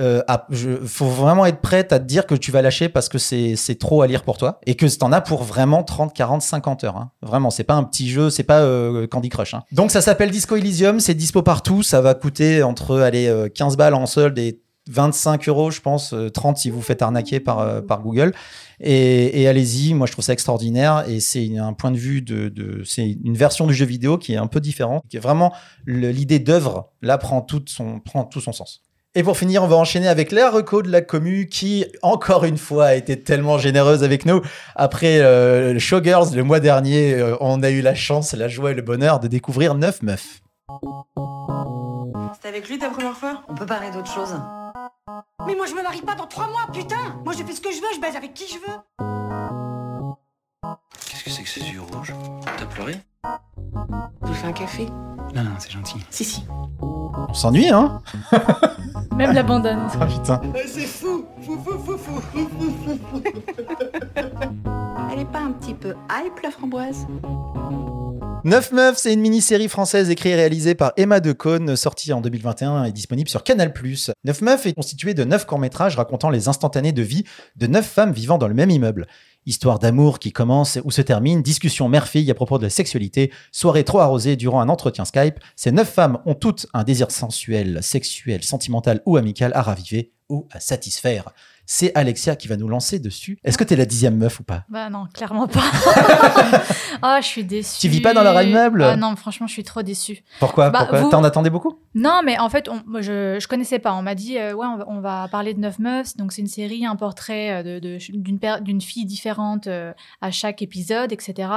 Euh, je, faut vraiment être prête à te dire que tu vas lâcher parce que c'est trop à lire pour toi et que t'en as pour vraiment 30, 40, 50 heures. hein. Vraiment, c'est pas un petit jeu, c'est pas euh, Candy Crush. hein. Donc ça s'appelle Disco Elysium, c'est dispo partout, ça va coûter entre allez, euh, 15 balles en solde et 25 euros, je pense, euh, 30 si vous faites arnaquer par, euh, Google. Et, allez-y, moi je trouve ça extraordinaire et c'est un point de vue de, de c'est une version du jeu vidéo qui est un peu différente, qui est vraiment l'idée d'œuvre là prend son prend tout son sens. Et pour finir, on va enchaîner avec la reco de la commu qui, encore une fois, a été tellement généreuse avec nous. Après euh, le Showgirls, le mois dernier, euh, on a eu la chance, la joie et le bonheur de découvrir neuf meufs. C'était avec lui ta première fois? On peut parler d'autre chose. Mais moi je me marie pas dans trois mois, putain Moi je fais ce que je veux, je baise avec qui je veux Qu'est-ce que c'est que ces yeux rouges? T'as pleuré? Je vous fais un café? Non, non, c'est gentil. Si, si. On s'ennuie, hein? Même la bande-annonce. Ah putain. C'est fou Fou, fou, fou, fou, fou. Elle est pas un petit peu hype, la framboise? Neuf meufs, c'est une mini-série française écrite et réalisée par Emma Decaune, sortie en 2021 et disponible sur Canal+. Neuf meufs est constitué de neuf courts-métrages racontant les instantanés de vie de neuf femmes vivant dans le même immeuble. Histoire d'amour qui commence ou se termine, discussion mère-fille à propos de la sexualité, soirée trop arrosée durant un entretien Skype, ces neuf femmes ont toutes un désir sensuel, sexuel, sentimental ou amical à raviver ou à satisfaire. C'est Alexia qui va nous lancer dessus. Est-ce que t'es la dixième meuf ou pas? Bah non, clairement pas. Ah, je suis déçue. Tu vis pas dans leur immeuble Ah non, franchement, je suis trop déçue. Pourquoi, Bah, Pourquoi? vous- T'en attendais beaucoup? Non, mais en fait, on, moi, je, je connaissais pas. On m'a dit, euh, ouais, on va, on va parler de Neuf Meufs. Donc, c'est une série, un portrait euh, de- de- d'une d'une fille différente euh, à chaque épisode, etc.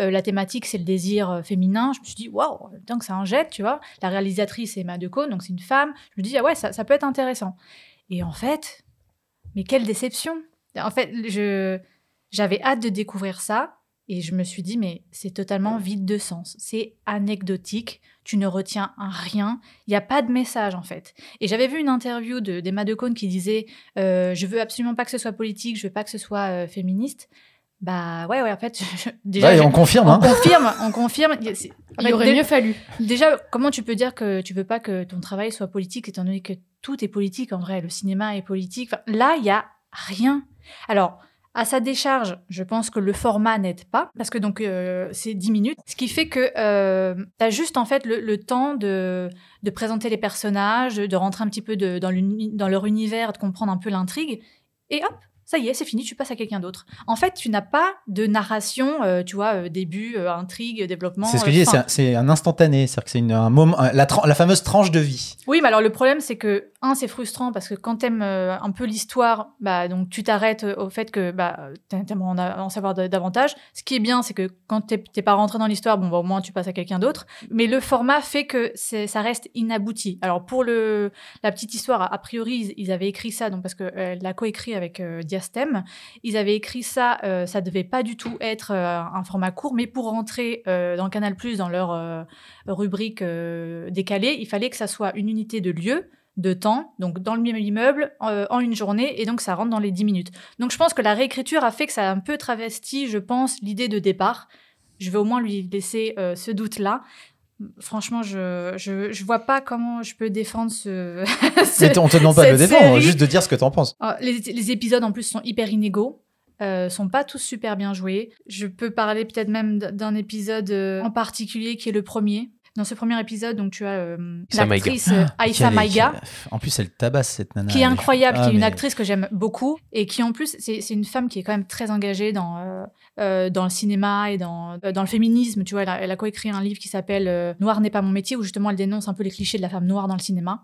Euh, la thématique, c'est le désir féminin. Je me suis dit, waouh, tant que ça en jette, tu vois. La réalisatrice, Emma Decaune, donc c'est une femme. Je me dis, ah ouais, ça, ça peut être intéressant. Et en fait, mais quelle déception. En fait, je, j'avais hâte de découvrir ça. Et je me suis dit, mais c'est totalement vide de sens. C'est anecdotique. Tu ne retiens rien. Il n'y a pas de message, en fait. Et j'avais vu une interview de, d'Emma Decaune qui disait euh, Je veux absolument pas que ce soit politique, je veux pas que ce soit euh, féministe. Bah ouais, ouais, en fait, je- déjà. Ouais, je- on confirme. on hein. confirme, on confirme. Il aurait dé- mieux fallu. Déjà, comment tu peux dire que tu veux pas que ton travail soit politique, étant donné que tout est politique en vrai, le cinéma est politique. Là, il y a rien. Alors, À sa décharge, je pense que le format n'aide pas, parce que donc euh, c'est 10 minutes, ce qui fait que euh, tu as juste en fait le, temps de, de présenter les personnages, de rentrer un petit peu dans leur univers, de comprendre un peu l'intrigue, et hop, ça y est, c'est fini, tu passes à quelqu'un d'autre. En fait, tu n'as pas de narration, euh, tu vois, euh, début, euh, intrigue, développement. C'est ce que je dis, fin. c'est un- instantané, c'est-à-dire que c'est un moment, la, fameuse tranche de vie. Oui, mais alors le problème, c'est que, un, c'est frustrant parce que quand t'aimes un peu l'histoire, bah, donc tu t'arrêtes au fait que bah, t'a- t'aimerais en, savoir da- davantage. Ce qui est bien, c'est que quand t'es pas rentré dans l'histoire, bon, bah, au moins tu passes à quelqu'un d'autre. Mais le format fait que ça reste inabouti. Alors pour le, la petite histoire, a, priori, ils, ils avaient écrit ça, donc parce que euh, l'a coécrit avec euh, Diastème, ils avaient écrit ça, euh, ça devait pas du tout être euh, un format court, mais pour rentrer euh, dans Canal+, dans leur rubrique décalée, il fallait que ça soit une unité de lieu, de temps, donc dans le même immeuble, en une journée, et donc ça rentre dans les 10 minutes. Donc je pense que la réécriture a fait que ça a un peu travesti, je pense, l'idée de départ. Je vais au moins lui laisser ce doute-là. Franchement, je, je, je vois pas comment je peux défendre ce... ce- Mais on te demande pas de le défendre, série. juste de dire ce que t'en penses. ah, les, les épisodes en plus sont hyper inégaux. Euh, sont pas tous super bien joués. Je peux parler peut-être même d'un épisode euh, en particulier qui est le premier. Dans ce premier épisode, donc tu as euh, Aïssa l'actrice euh, Aïssa Quelle est- Maïga, En plus, elle tabasse cette nana. qui est incroyable, Ah, qui est une mais- actrice que j'aime beaucoup et qui en plus c'est une femme qui est quand même très engagée dans euh, dans le cinéma et dans dans le féminisme. Tu vois, elle a, a coécrit un livre qui s'appelle Noir n'est pas mon métier où justement elle dénonce un peu les clichés de la femme noire dans le cinéma.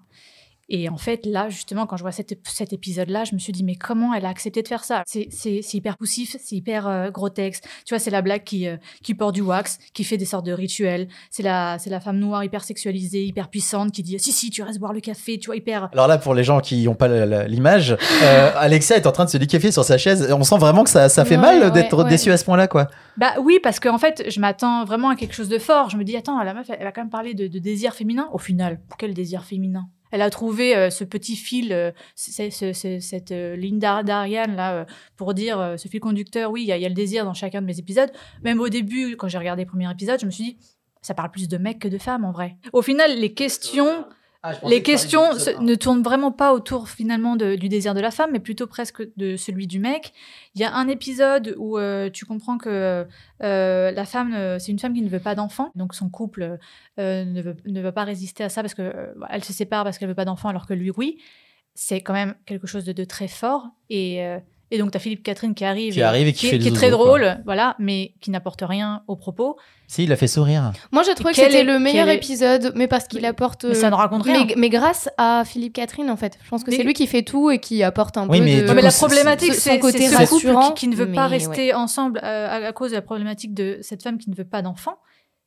Et en fait, là, justement, quand je vois cet, cet épisode-là, je me suis dit, mais comment elle a accepté de faire ça? C'est hyper poussif, c'est hyper euh, grotesque. Tu vois, c'est la blague qui, euh, qui porte du wax, qui fait des sortes de rituels. C'est la, femme noire hyper sexualisée, hyper puissante, qui dit, si, si, tu restes boire le café, tu vois, hyper... Alors là, pour les gens qui n'ont pas l'image, euh, Alexia est en train de se liquéfier sur sa chaise. On sent vraiment que ça, ça fait Ouais, mal ouais, d'être ouais. déçu à ce point-là, quoi. Bah oui, parce qu'en fait, je m'attends vraiment à quelque chose de fort. Je me dis, attends, la meuf, elle, elle va quand même parler de, de désir féminin. Au final, pour quel désir féminin? Elle a trouvé euh, ce petit fil, euh, cette euh, ligne d'Ar- d'Ariane, là, euh, pour dire, ce fil conducteur, oui, il y, y a le désir dans chacun de mes épisodes. Même au début, quand j'ai regardé le premier épisode, je me suis dit, ça parle plus de mecs que de femmes, en vrai. Au final, les questions... Les questions se- ne tournent vraiment pas autour finalement de- du désir de la femme, mais plutôt presque de celui du mec. Il y a un épisode où euh, tu comprends que euh, la femme, euh, c'est une femme qui ne veut pas d'enfant, donc son couple euh, ne, veut, ne veut pas résister à ça parce que euh, elle se sépare parce qu'elle veut pas d'enfant alors que lui oui. C'est quand même quelque chose de, de très fort et euh, et donc, tu as Philippe Catherine qui arrive, Qui arrive et qui fait qui est très drôle, voilà, mais qui n'apporte rien au propos. Si, il a fait sourire. Moi, j'ai trouvé que c'était est- le meilleur est- épisode, mais parce qu'il apporte. Mais ça ne raconte rien. Mais, mais grâce à Philippe Catherine, en fait. Je pense que Mais- c'est lui qui fait tout et qui apporte un Oui, peu mais de. mais la problématique, c'est- ce couple rassurant, qui, qui ne veut pas rester ensemble euh, à, à cause de la problématique de cette femme qui ne veut pas d'enfant.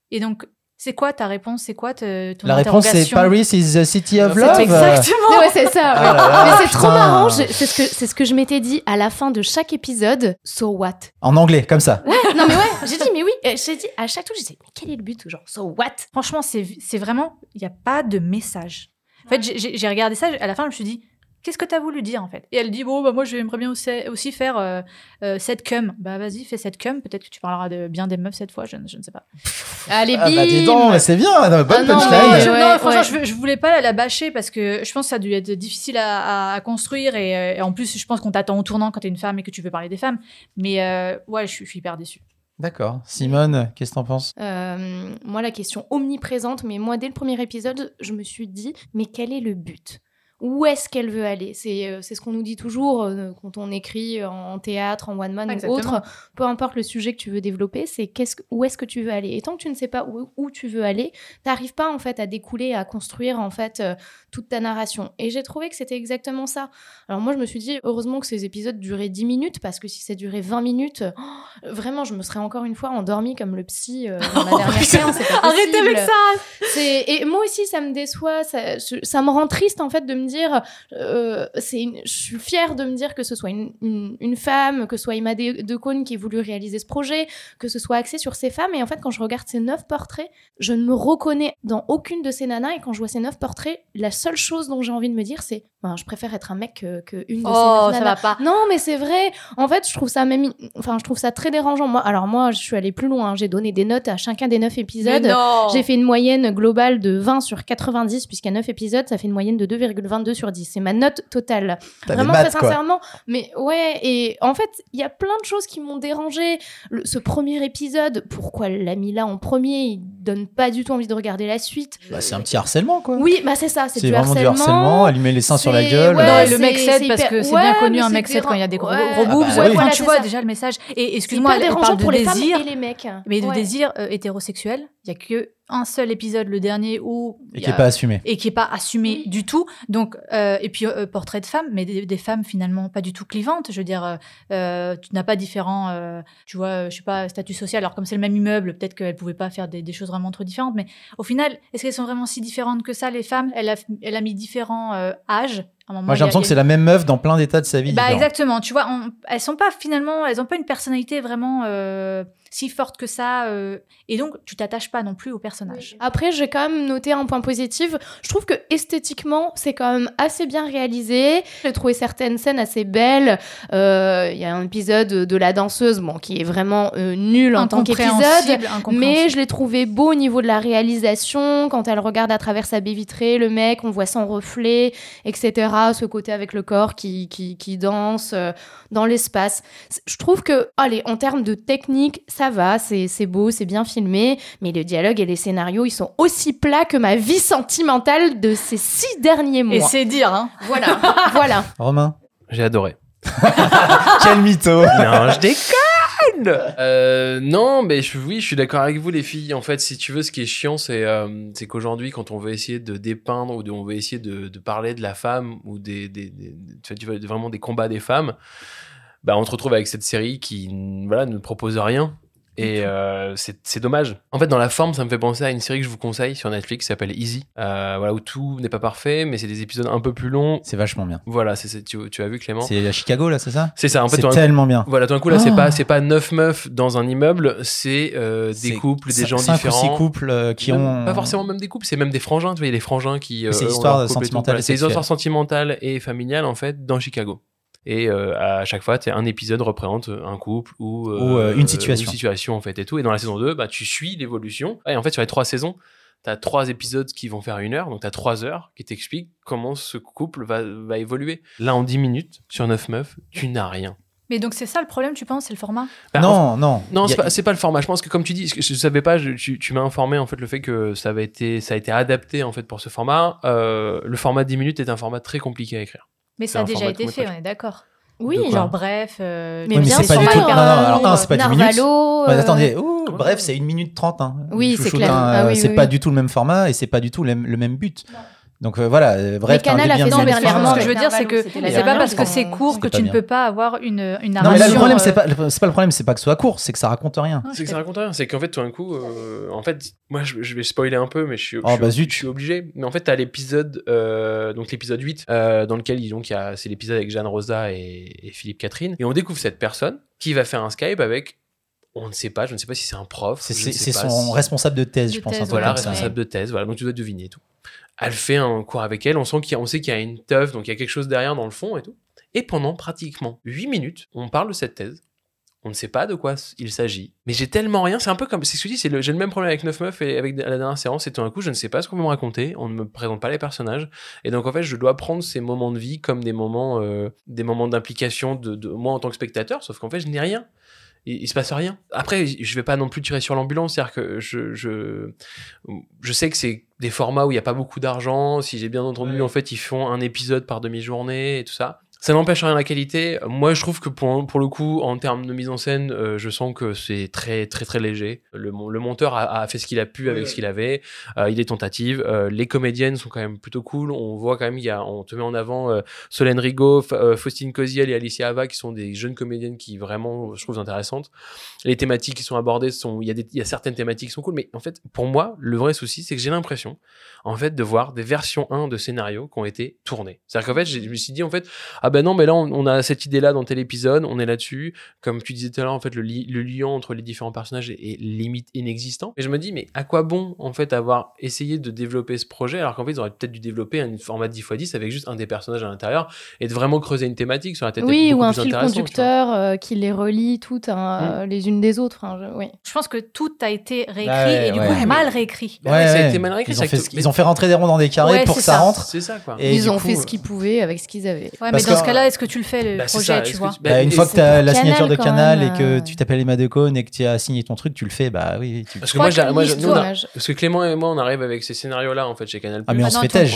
Et donc, c'est quoi ta réponse? C'est quoi te- ton La réponse, c'est Paris is the city of love. Exactement. Ouais, c'est ça. Ah ouais. là là, mais c'est trop marrant. C'est ce que c'est ce que je m'étais dit à la fin de chaque épisode. So what? En anglais, comme ça. Non mais ouais, j'ai dit mais oui. J'ai dit à chaque tour, je disais mais quel est le but genre? So what? Franchement, c'est c'est vraiment, il n'y a pas de message. En fait, j'ai- j'ai j'ai regardé ça, à la fin, je me suis dit, qu'est-ce que tu as voulu dire en fait? Et elle dit, bon, bah, moi, j'aimerais bien aussi, aussi faire euh, euh, cette cum. Bah, vas-y, fais cette cum. Peut-être que tu parleras de, bien des meufs cette fois, je, ne- je ne sais pas. Allez Ah bah dis bim. donc, c'est bien, non, bonne Ah non, punchline. mais je, ouais, non, franchement, ouais. je, je voulais pas la bâcher parce que je pense que ça a dû être difficile à, à- à construire et, euh, et en plus, je pense qu'on t'attend au tournant quand t'es une femme et que tu veux parler des femmes. Mais euh, ouais, je, suis- je suis hyper déçue. D'accord. Simone, qu'est-ce que t'en penses? Euh, moi, la question omniprésente, mais moi, dès le premier épisode, je me suis dit, mais quel est le but? Où est-ce qu'elle veut aller C'est euh, ce qu'on nous dit toujours euh, quand on écrit en théâtre, en one man ou Exactement. autre. Peu importe le sujet que tu veux développer, c'est qu'est-ce que- où est-ce que tu veux aller. Et tant que tu ne sais pas où, où tu veux aller, t'arrives pas en fait à découler, à construire en fait euh, toute ta narration. Et j'ai trouvé que c'était exactement ça. Alors moi, je me suis dit, heureusement que ces épisodes duraient 10 minutes, parce que si ça durait 20 minutes, oh, vraiment, je me serais encore une fois endormie comme le psy euh, dans la dernière séance. Arrêtez avec ça et moi aussi ça me déçoit, ça, ça me rend triste en fait de me dire, euh, je suis fière de me dire que ce soit une, femme, que ce soit Emma De- Decaune qui ait voulu réaliser ce projet, que ce soit axé sur ces femmes. Et en fait, quand je regarde ces neuf portraits, je ne me reconnais dans aucune de ces nanas. Et quand je vois ces neuf portraits, la seule chose dont j'ai envie de me dire, c'est Enfin, je préfère être un mec que, que une de Oh, ces ça va pas. Non, mais c'est vrai. En fait, je trouve ça même, enfin, je trouve ça très dérangeant. Moi, alors moi, je suis allée plus loin. J'ai donné des notes à chacun des neuf épisodes. non. J'ai fait une moyenne globale de 20 sur 90, puisqu'il y a 9 épisodes, ça fait une moyenne de 2,22 sur 10. C'est ma note totale. Vraiment, maths, très quoi. sincèrement. Mais ouais, et en fait, il y a plein de choses qui m'ont dérangé. Ce premier épisode, pourquoi l'a mis là en premier? Il donne pas du tout envie de regarder la suite. Bah, c'est un petit harcèlement, quoi. Oui, bah c'est ça, c'est du harcèlement. du harcèlement, allumer les seins sur la C'est- gueule. ouais, non, et euh, le mec c'est- 7 c'est parce que c'est ouais, bien connu un mec 7 quand il y a des gros, gros ouais. boobs. Ah bah oui. enfin, Voilà, tu vois ça. déjà le message. Et excuse-moi, elle dérangeant parle de pour les femmes désir. et les mecs. Mais de Ouais. désir euh, hétérosexuel, il y a que un seul épisode, le dernier, où Et qui y est a- pas assumé. et qui est pas assumé du tout. Donc euh, et puis euh, portrait de femme, mais des, des femmes finalement pas du tout clivantes. Je veux dire, euh, euh, tu n'as pas différents, euh, tu vois, je sais pas, statut social. Alors comme c'est le même immeuble, peut-être qu'elles pouvaient pas faire des, des choses vraiment trop différentes. Mais au final, est-ce qu'elles sont vraiment si différentes que ça les femmes? Elle a elle a mis différents euh, âges. À un moment, Moi, j'ai l'impression que c'est la même meuf dans plein d'états de sa vie. bah différents. exactement, tu vois, on- elles sont pas finalement, elles ont pas une personnalité vraiment euh, si forte que ça, euh, et donc tu t'attaches pas non plus au personnage. Après, j'ai quand même noté un point positif. Je trouve que esthétiquement, c'est quand même assez bien réalisé. J'ai trouvé certaines scènes assez belles. Euh, Il y a un épisode de la danseuse, bon, qui est vraiment euh, nul en tant qu'épisode. Mais je l'ai trouvé beau au niveau de la réalisation, quand elle regarde à travers sa baie vitrée, le mec, on voit son reflet, etc. Ce côté avec le corps qui, qui, qui danse dans l'espace. Je trouve que, allez, en termes de technique, ça va, c'est c'est beau, c'est bien filmé, mais le dialogue et les scénarios, ils sont aussi plats que ma vie sentimentale de ces six derniers mois. Et c'est dire, hein. Voilà, voilà. Romain J'ai adoré. Quel mytho Non, je déconne euh, Non, mais je, oui, je suis d'accord avec vous, les filles. En fait, si tu veux, ce qui est chiant, c'est euh, c'est qu'aujourd'hui, quand on veut essayer de dépeindre ou de- on veut essayer de, de parler de la femme ou des, des, des- tu vois, tu vois, vraiment des combats des femmes, bah, on se retrouve avec cette série qui voilà, ne propose rien. Et euh, c'est dommage. En fait, dans la forme, ça me fait penser à une série que je vous conseille sur Netflix qui s'appelle Easy. Euh, voilà, où tout n'est pas parfait, mais c'est des épisodes un peu plus longs. C'est vachement bien. Voilà, c'est tu, tu as vu Clément C'est à Chicago, là, c'est ça? C'est ça. En fait, C'est coup- tellement bien. voilà, tout d'un coup, là, c'est Oh. pas, c'est pas neuf meufs dans un immeuble, c'est euh, des couples, des gens cinq différents. ou six couples euh, qui Même- ont. Pas forcément même des couples, c'est même des frangins, tu vois, il y a des frangins qui. euh, c'est ont l'histoire sentimentale C'est histoires sentimentales et familiales, en fait, dans Chicago. Et euh, à chaque fois, un épisode représente un couple ou, Ou, euh, une situation. une situation, en fait, et tout. Et dans la saison 2, bah, tu suis l'évolution. Et en fait, sur les trois saisons, t'as trois épisodes qui vont faire une heure, donc t'as trois heures qui t'expliquent comment ce couple va, va évoluer. Là, en 10 minutes, sur 9 meufs, tu n'as rien. Mais donc c'est ça le problème, tu penses, c'est le format? Bah, non, non. Non, c'est a- pas, c'est pas le format. Je pense que comme tu dis, je, je savais pas, je- tu, tu m'as informé en fait le fait que ça avait été, ça a été adapté en fait pour ce format. Euh, le format 10 minutes est un format très compliqué à écrire. Mais ça a déjà été fait, on est d'accord. Oui, Genre bref. euh, Mais Oui, bien c'est pas sûr, du tout- euh, non, non, alors, un, c'est pas dix minutes. Narvalo, Ouais, euh, attendez, ouh, bref, c'est une minute trente. Hein. Oui, c'est clair. Ah oui, c'est oui, pas oui. du tout le même format et c'est pas du tout le, le même but. Donc euh, voilà, euh, bref, un Canal a fait ça dernièrement, ce que je veux dire, c'est que c'est pas parce que c'est court que tu ne peux pas avoir une, une Non, mais là, narration. le problème, euh, c'est pas, c'est pas le problème, c'est pas que ce soit court, c'est que ça raconte rien. Ah, C'est que ça raconte rien. C'est qu'en fait, tout d'un coup, euh, en fait, moi, je, je vais spoiler un peu, mais je suis, Oh, je, bah, zut. je suis obligé. Mais en fait, t'as l'épisode, euh, donc l'épisode 8, euh, dans lequel il, donc, il y a, c'est l'épisode avec Jeanne Rosa et, et Philippe Catherine. Et on découvre cette personne qui va faire un Skype avec, on ne sait pas, je ne sais pas si c'est un prof. C'est son si- responsable de thèse, De je pense. thèse, Voilà, responsable de thèse, voilà, donc tu dois deviner et tout. Elle fait un cours avec elle, on sent qu'il y a, on sait qu'il y a une teuf, donc il y a quelque chose derrière dans le fond et tout. Et pendant pratiquement 8 minutes, on parle de cette thèse. On ne sait pas de quoi il s'agit. Mais j'ai tellement rien, c'est un peu comme, c'est ce que je dis, le- j'ai le même problème avec 9 meufs et avec la dernière séance, c'est tout d'un coup, je ne sais pas ce qu'on veut me raconter, on ne me présente pas les personnages. Et donc en fait, je dois prendre ces moments de vie comme des moments, euh, des moments d'implication de, de moi en tant que spectateur, sauf qu'en fait, je n'ai rien. Il, il se passe rien. Après, je vais pas non plus tirer sur l'ambulance, c'est-à-dire que je, je, je sais que c'est des formats où il y a pas beaucoup d'argent. Si j'ai bien entendu, en fait, ils font un épisode par demi-journée et tout ça. Ça n'empêche rien la qualité. Moi, je trouve que pour, pour le coup, en termes de mise en scène, euh, je sens que c'est très, très, très léger. Le, mon- le monteur a, a fait ce qu'il a pu avec ce qu'il avait. Euh, il est tentative. Euh, les comédiennes sont quand même plutôt cool. On voit quand même, il y a, on te met en avant euh, Solène Rigaud, euh, Faustine Coziel et Alicia Ava, qui sont des jeunes comédiennes qui vraiment, je trouve, intéressantes. Les thématiques qui sont abordées sont, il y a des, il y a certaines thématiques qui sont cool, mais en fait, pour moi, le vrai souci, c'est que j'ai l'impression, en fait, de voir des versions 1 de scénarios qui ont été tournées. C'est-à-dire qu'en fait, je me suis dit, en fait, ah ben non, mais là, on, on a cette idée-là dans tel épisode, on est là-dessus. Comme tu disais tout à l'heure, en fait, le, li- le lien entre les différents personnages est, est limite inexistant. Et je me dis, mais à quoi bon, en fait, avoir essayé de développer ce projet, alors qu'en fait, ils auraient peut-être dû développer un format 10 x 10 avec juste un des personnages à l'intérieur et de vraiment creuser une thématique sur la tête. Oui, ou un fil conducteur euh, qui les relie toutes hein, les unes des autres. Enfin, je- oui. Je pense que tout a été réécrit Ah ouais, et du ouais. coup mal réécrit. Bah ouais, ça a été mal réécrit, Ils ont, fait, ils ont fait rentrer des ronds dans des carrés Ouais, pour que ça ça. rentre. C'est ça, quoi. Et Ils ont coup, fait ce qu'ils pouvaient avec ce qu'ils avaient. Ouais, mais Parce dans que- ce cas-là, est-ce que tu le fais le Bah, projet, ça, tu vois bah, Bah, une fois que tu as la Canal, signature de Canal même, et que euh. tu t'appelles Emma Decaune et que tu as signé ton truc, tu le fais, bah oui. Tu... Parce que moi, nous, a- parce que Clément et moi, on arrive avec ces scénarios-là, en fait, chez Canal+. Ah, mais on Ah se fait toi, têche.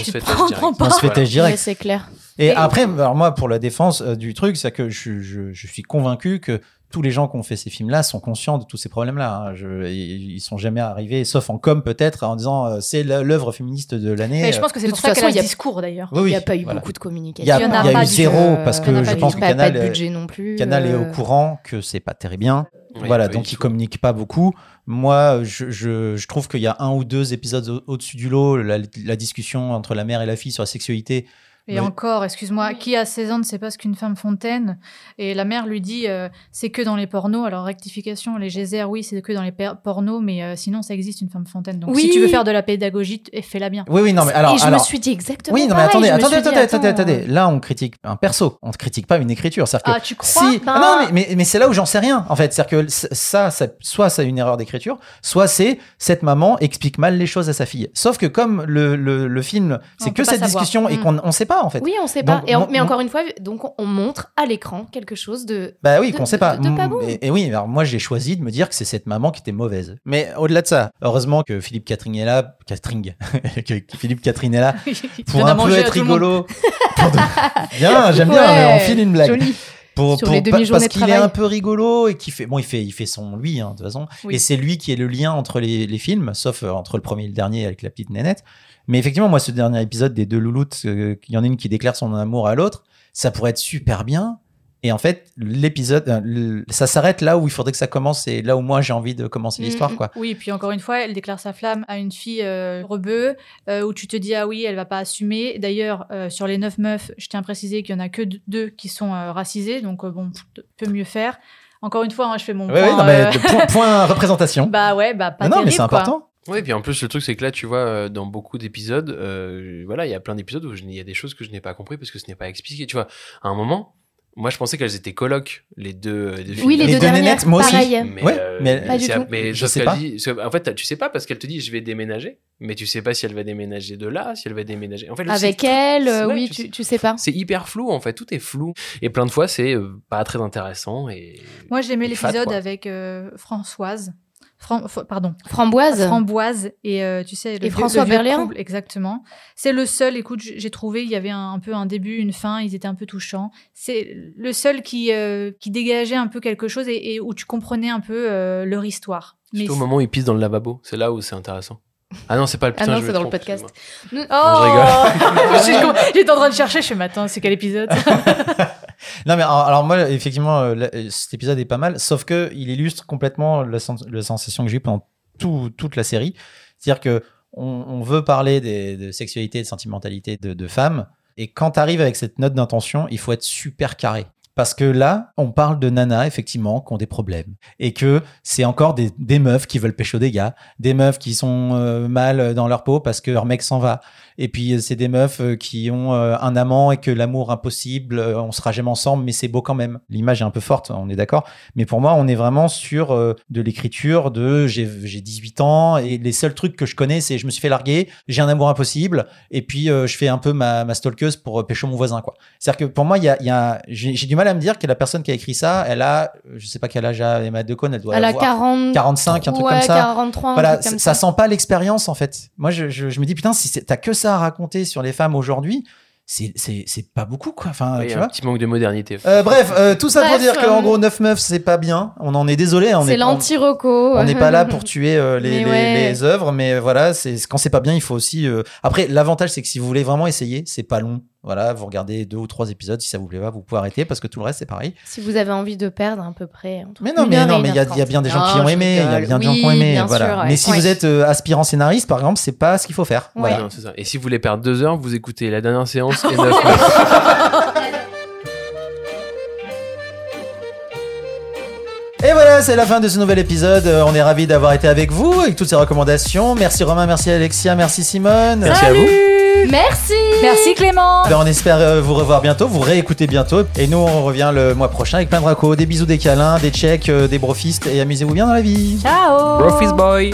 on se fait direct. c'est clair. Et après, alors moi, pour la défense euh, du truc, c'est que je suis convaincu que tous les gens qui ont fait ces films-là sont conscients de tous ces problèmes-là. hein. Je- Ils sont jamais arrivés, sauf en com peut-être, en disant euh, c'est l'œuvre féministe de l'année. Mais je pense que c'est pour ça façon, qu'elle a il y a- discours d'ailleurs. Oui, Il n'y a pas eu voilà. beaucoup de Il y communication. a, Il y en il a y a pas eu zéro Euh, parce a que je pense que Canal, pas de euh, budget non plus. Canal est euh, au courant que c'est pas très bien. Oui, voilà, oui, donc il ils communiquent pas beaucoup. Moi, je, je, je trouve qu'il y a un ou deux épisodes au- au-dessus du lot, la, la discussion entre la mère et la fille sur la sexualité. Et Oui. encore, excuse-moi, qui a 16 ans ne sait pas ce qu'une femme fontaine? Et la mère lui dit euh, c'est que dans les pornos. Alors, rectification, les geysers, oui, c'est que dans les pornos, mais euh, sinon, ça existe une femme fontaine. Donc, Oui. si tu veux faire de la pédagogie, fais-la bien. Oui, oui, non, mais alors. et je alors me suis dit exactement. oui, non, mais pareil, attendez, attendez, dit, attendez, attendez. Là, on critique un perso, on ne critique pas une écriture. C'est-à-dire que Ah, tu crois si, Ben- Ah non, mais, mais, mais c'est là où j'en sais rien, en fait. C'est-à-dire que ça, ça, soit c'est une erreur d'écriture, soit c'est cette maman explique mal les choses à sa fille. Sauf que comme le, le, le film, c'est que cette savoir. discussion et Mm. qu'on on sait pas, en fait. Oui, on sait pas. Et mais encore une fois, donc on montre à l'écran quelque chose de. Bah oui, qu'on sait pas. de pas Mm, bon. Et, et oui, alors moi j'ai choisi de me dire que c'est cette maman qui était mauvaise. Mais au-delà de ça, heureusement que Philippe Catherine est là, Catherine, que Philippe Catherine est là pour un peu être rigolo. De- Bien, j'aime bien, on file une blague. Joli. Pour, Sur pour- les pa- parce qu'il est un peu rigolo et qui fait bon il fait il fait son lui hein, de toute façon Oui. et c'est lui qui est le lien entre les, les films sauf euh, entre le premier et le dernier avec la petite nénette mais effectivement moi ce dernier épisode des deux louloutes euh, il y en a une qui déclare son amour à l'autre ça pourrait être super bien et en fait l'épisode euh, ça s'arrête là où il faudrait que ça commence et là où moi j'ai envie de commencer Mm, l'histoire mm. quoi Oui, puis encore une fois, elle déclare sa flamme à une fille euh, rebeu, euh, où tu te dis, ah oui, elle va pas assumer. D'ailleurs, euh, sur les neuf meufs, je tiens à préciser qu'il y en a que deux qui sont racisées, donc bon, peut mieux faire. Encore une fois, hein, je fais mon Ouais, ouais, point. non, mais point, point représentation bah ouais, bah pas non mais terrible, c'est quoi. important Oui, puis en plus, le truc, c'est que là, tu vois, euh, dans beaucoup d'épisodes, euh, voilà, il y a plein d'épisodes où il y a des choses que je n'ai pas compris parce que ce n'est pas expliqué. Tu vois, à un moment, moi, je pensais qu'elles étaient colocs, les deux. euh, deux filles. Oui, les, Les deux deux dernières. moi aussi. pareil. Mais, Ouais, euh, mais- Pas du tout. mais Je sais pas. dit- en fait, tu sais pas parce qu'elle te dit je vais déménager, mais tu sais pas si elle va déménager de là, si elle va déménager. En fait, le- Avec elle, euh, Ouais, oui, tu sais. tu, tu sais pas. C'est hyper flou en fait, tout est flou. Et plein de fois, c'est euh, pas très intéressant. Et... Moi, j'ai aimé Et fat, l'épisode avec euh, Françoise. Fran- f- pardon, Framboise. Framboise et euh, tu sais le Et vieux- François Berléand. exactement. C'est le seul écoute j'ai trouvé il y avait un, un peu un début une fin ils étaient un peu touchants. C'est le seul qui euh, qui dégageait un peu quelque chose et, et où tu comprenais un peu euh, leur histoire. Mais Surtout au moment où ils pissent dans le lavabo, c'est là où c'est intéressant. Ah non, c'est pas le Ah putain, non, je me c'est dans le podcast. oh je J'ai- j'étais en train de chercher je fais mais attends c'est quel épisode? Non mais alors, moi effectivement euh, euh, cet épisode est pas mal sauf que il illustre complètement la, sens- la sensation que j'ai pendant tout- toute la série. C'est-à-dire que on, veut parler de sexualité de sentimentalité de, femmes et quand t'arrives avec cette note d'intention il faut être super carré parce que là, on parle de nanas, effectivement, qui ont des problèmes. Et que c'est encore des, meufs qui veulent pécho des gars, des meufs qui sont euh, mal dans leur peau parce que leur mec s'en va. Et puis, euh, c'est des meufs euh, qui ont un amant et que l'amour impossible, on sera jamais ensemble, mais c'est beau quand même. L'image est un peu forte, on est d'accord. Mais pour moi, on est vraiment sur de l'écriture de j'ai j'ai 18 ans et les seuls trucs que je connais, c'est je me suis fait larguer, j'ai un amour impossible et puis je fais un peu ma, ma stalkeuse pour pécho mon voisin, quoi. C'est-à-dire que pour moi, y a, j'ai du mal à me dire que la personne qui a écrit ça, elle a, euh, je sais pas quel âge a Emma Decaune, elle doit Elle a avoir 40... 45, un truc ouais, comme ça. 43, un Voilà, truc comme ça, ça. sent pas l'expérience en fait. Moi, je, je, je me dis putain, si t'as que ça à raconter sur les femmes aujourd'hui, c'est c'est c'est pas beaucoup quoi. Enfin, Oui, tu un vois. petit manque de modernité. Euh, bref, euh, tout ça pour dire qu'en gros 9 meufs c'est pas bien. On en est désolé. hein, C'est l'anti-roco. on n'est pas là pour tuer euh, les, les- ouais. les œuvres, mais voilà, c'est quand c'est pas bien, il faut aussi. euh, Après, l'avantage c'est que si vous voulez vraiment essayer, c'est pas long. Voilà, vous regardez deux ou trois épisodes. Si ça vous plaît pas, vous pouvez arrêter parce que tout le reste c'est pareil. Si vous avez envie de perdre à peu près. entre Mais non, mais non, mais il y, a- il y a 1h30. bien des gens qui ont aimé. Il y a bien des gens qui ont aimé. voilà. sûr, ouais. Mais si Ouais. vous êtes euh, aspirant scénariste, par exemple, c'est pas ce qu'il faut faire. Ouais. Voilà. Non, c'est ça. Et si vous voulez perdre deux heures, vous écoutez la dernière séance et c'est la fin de ce nouvel épisode. Euh, On est ravis d'avoir été avec vous avec toutes ces recommandations. Merci Romain, merci Alexia, merci Simone. Merci à vous. Merci. Merci Clément. Ben, on espère euh, vous revoir bientôt, vous réécouter bientôt. Et nous, on revient le mois prochain avec plein de racos, des bisous, des câlins, des checks, euh, des brofistes. Et amusez-vous bien dans la vie. Ciao. Brofist Boy.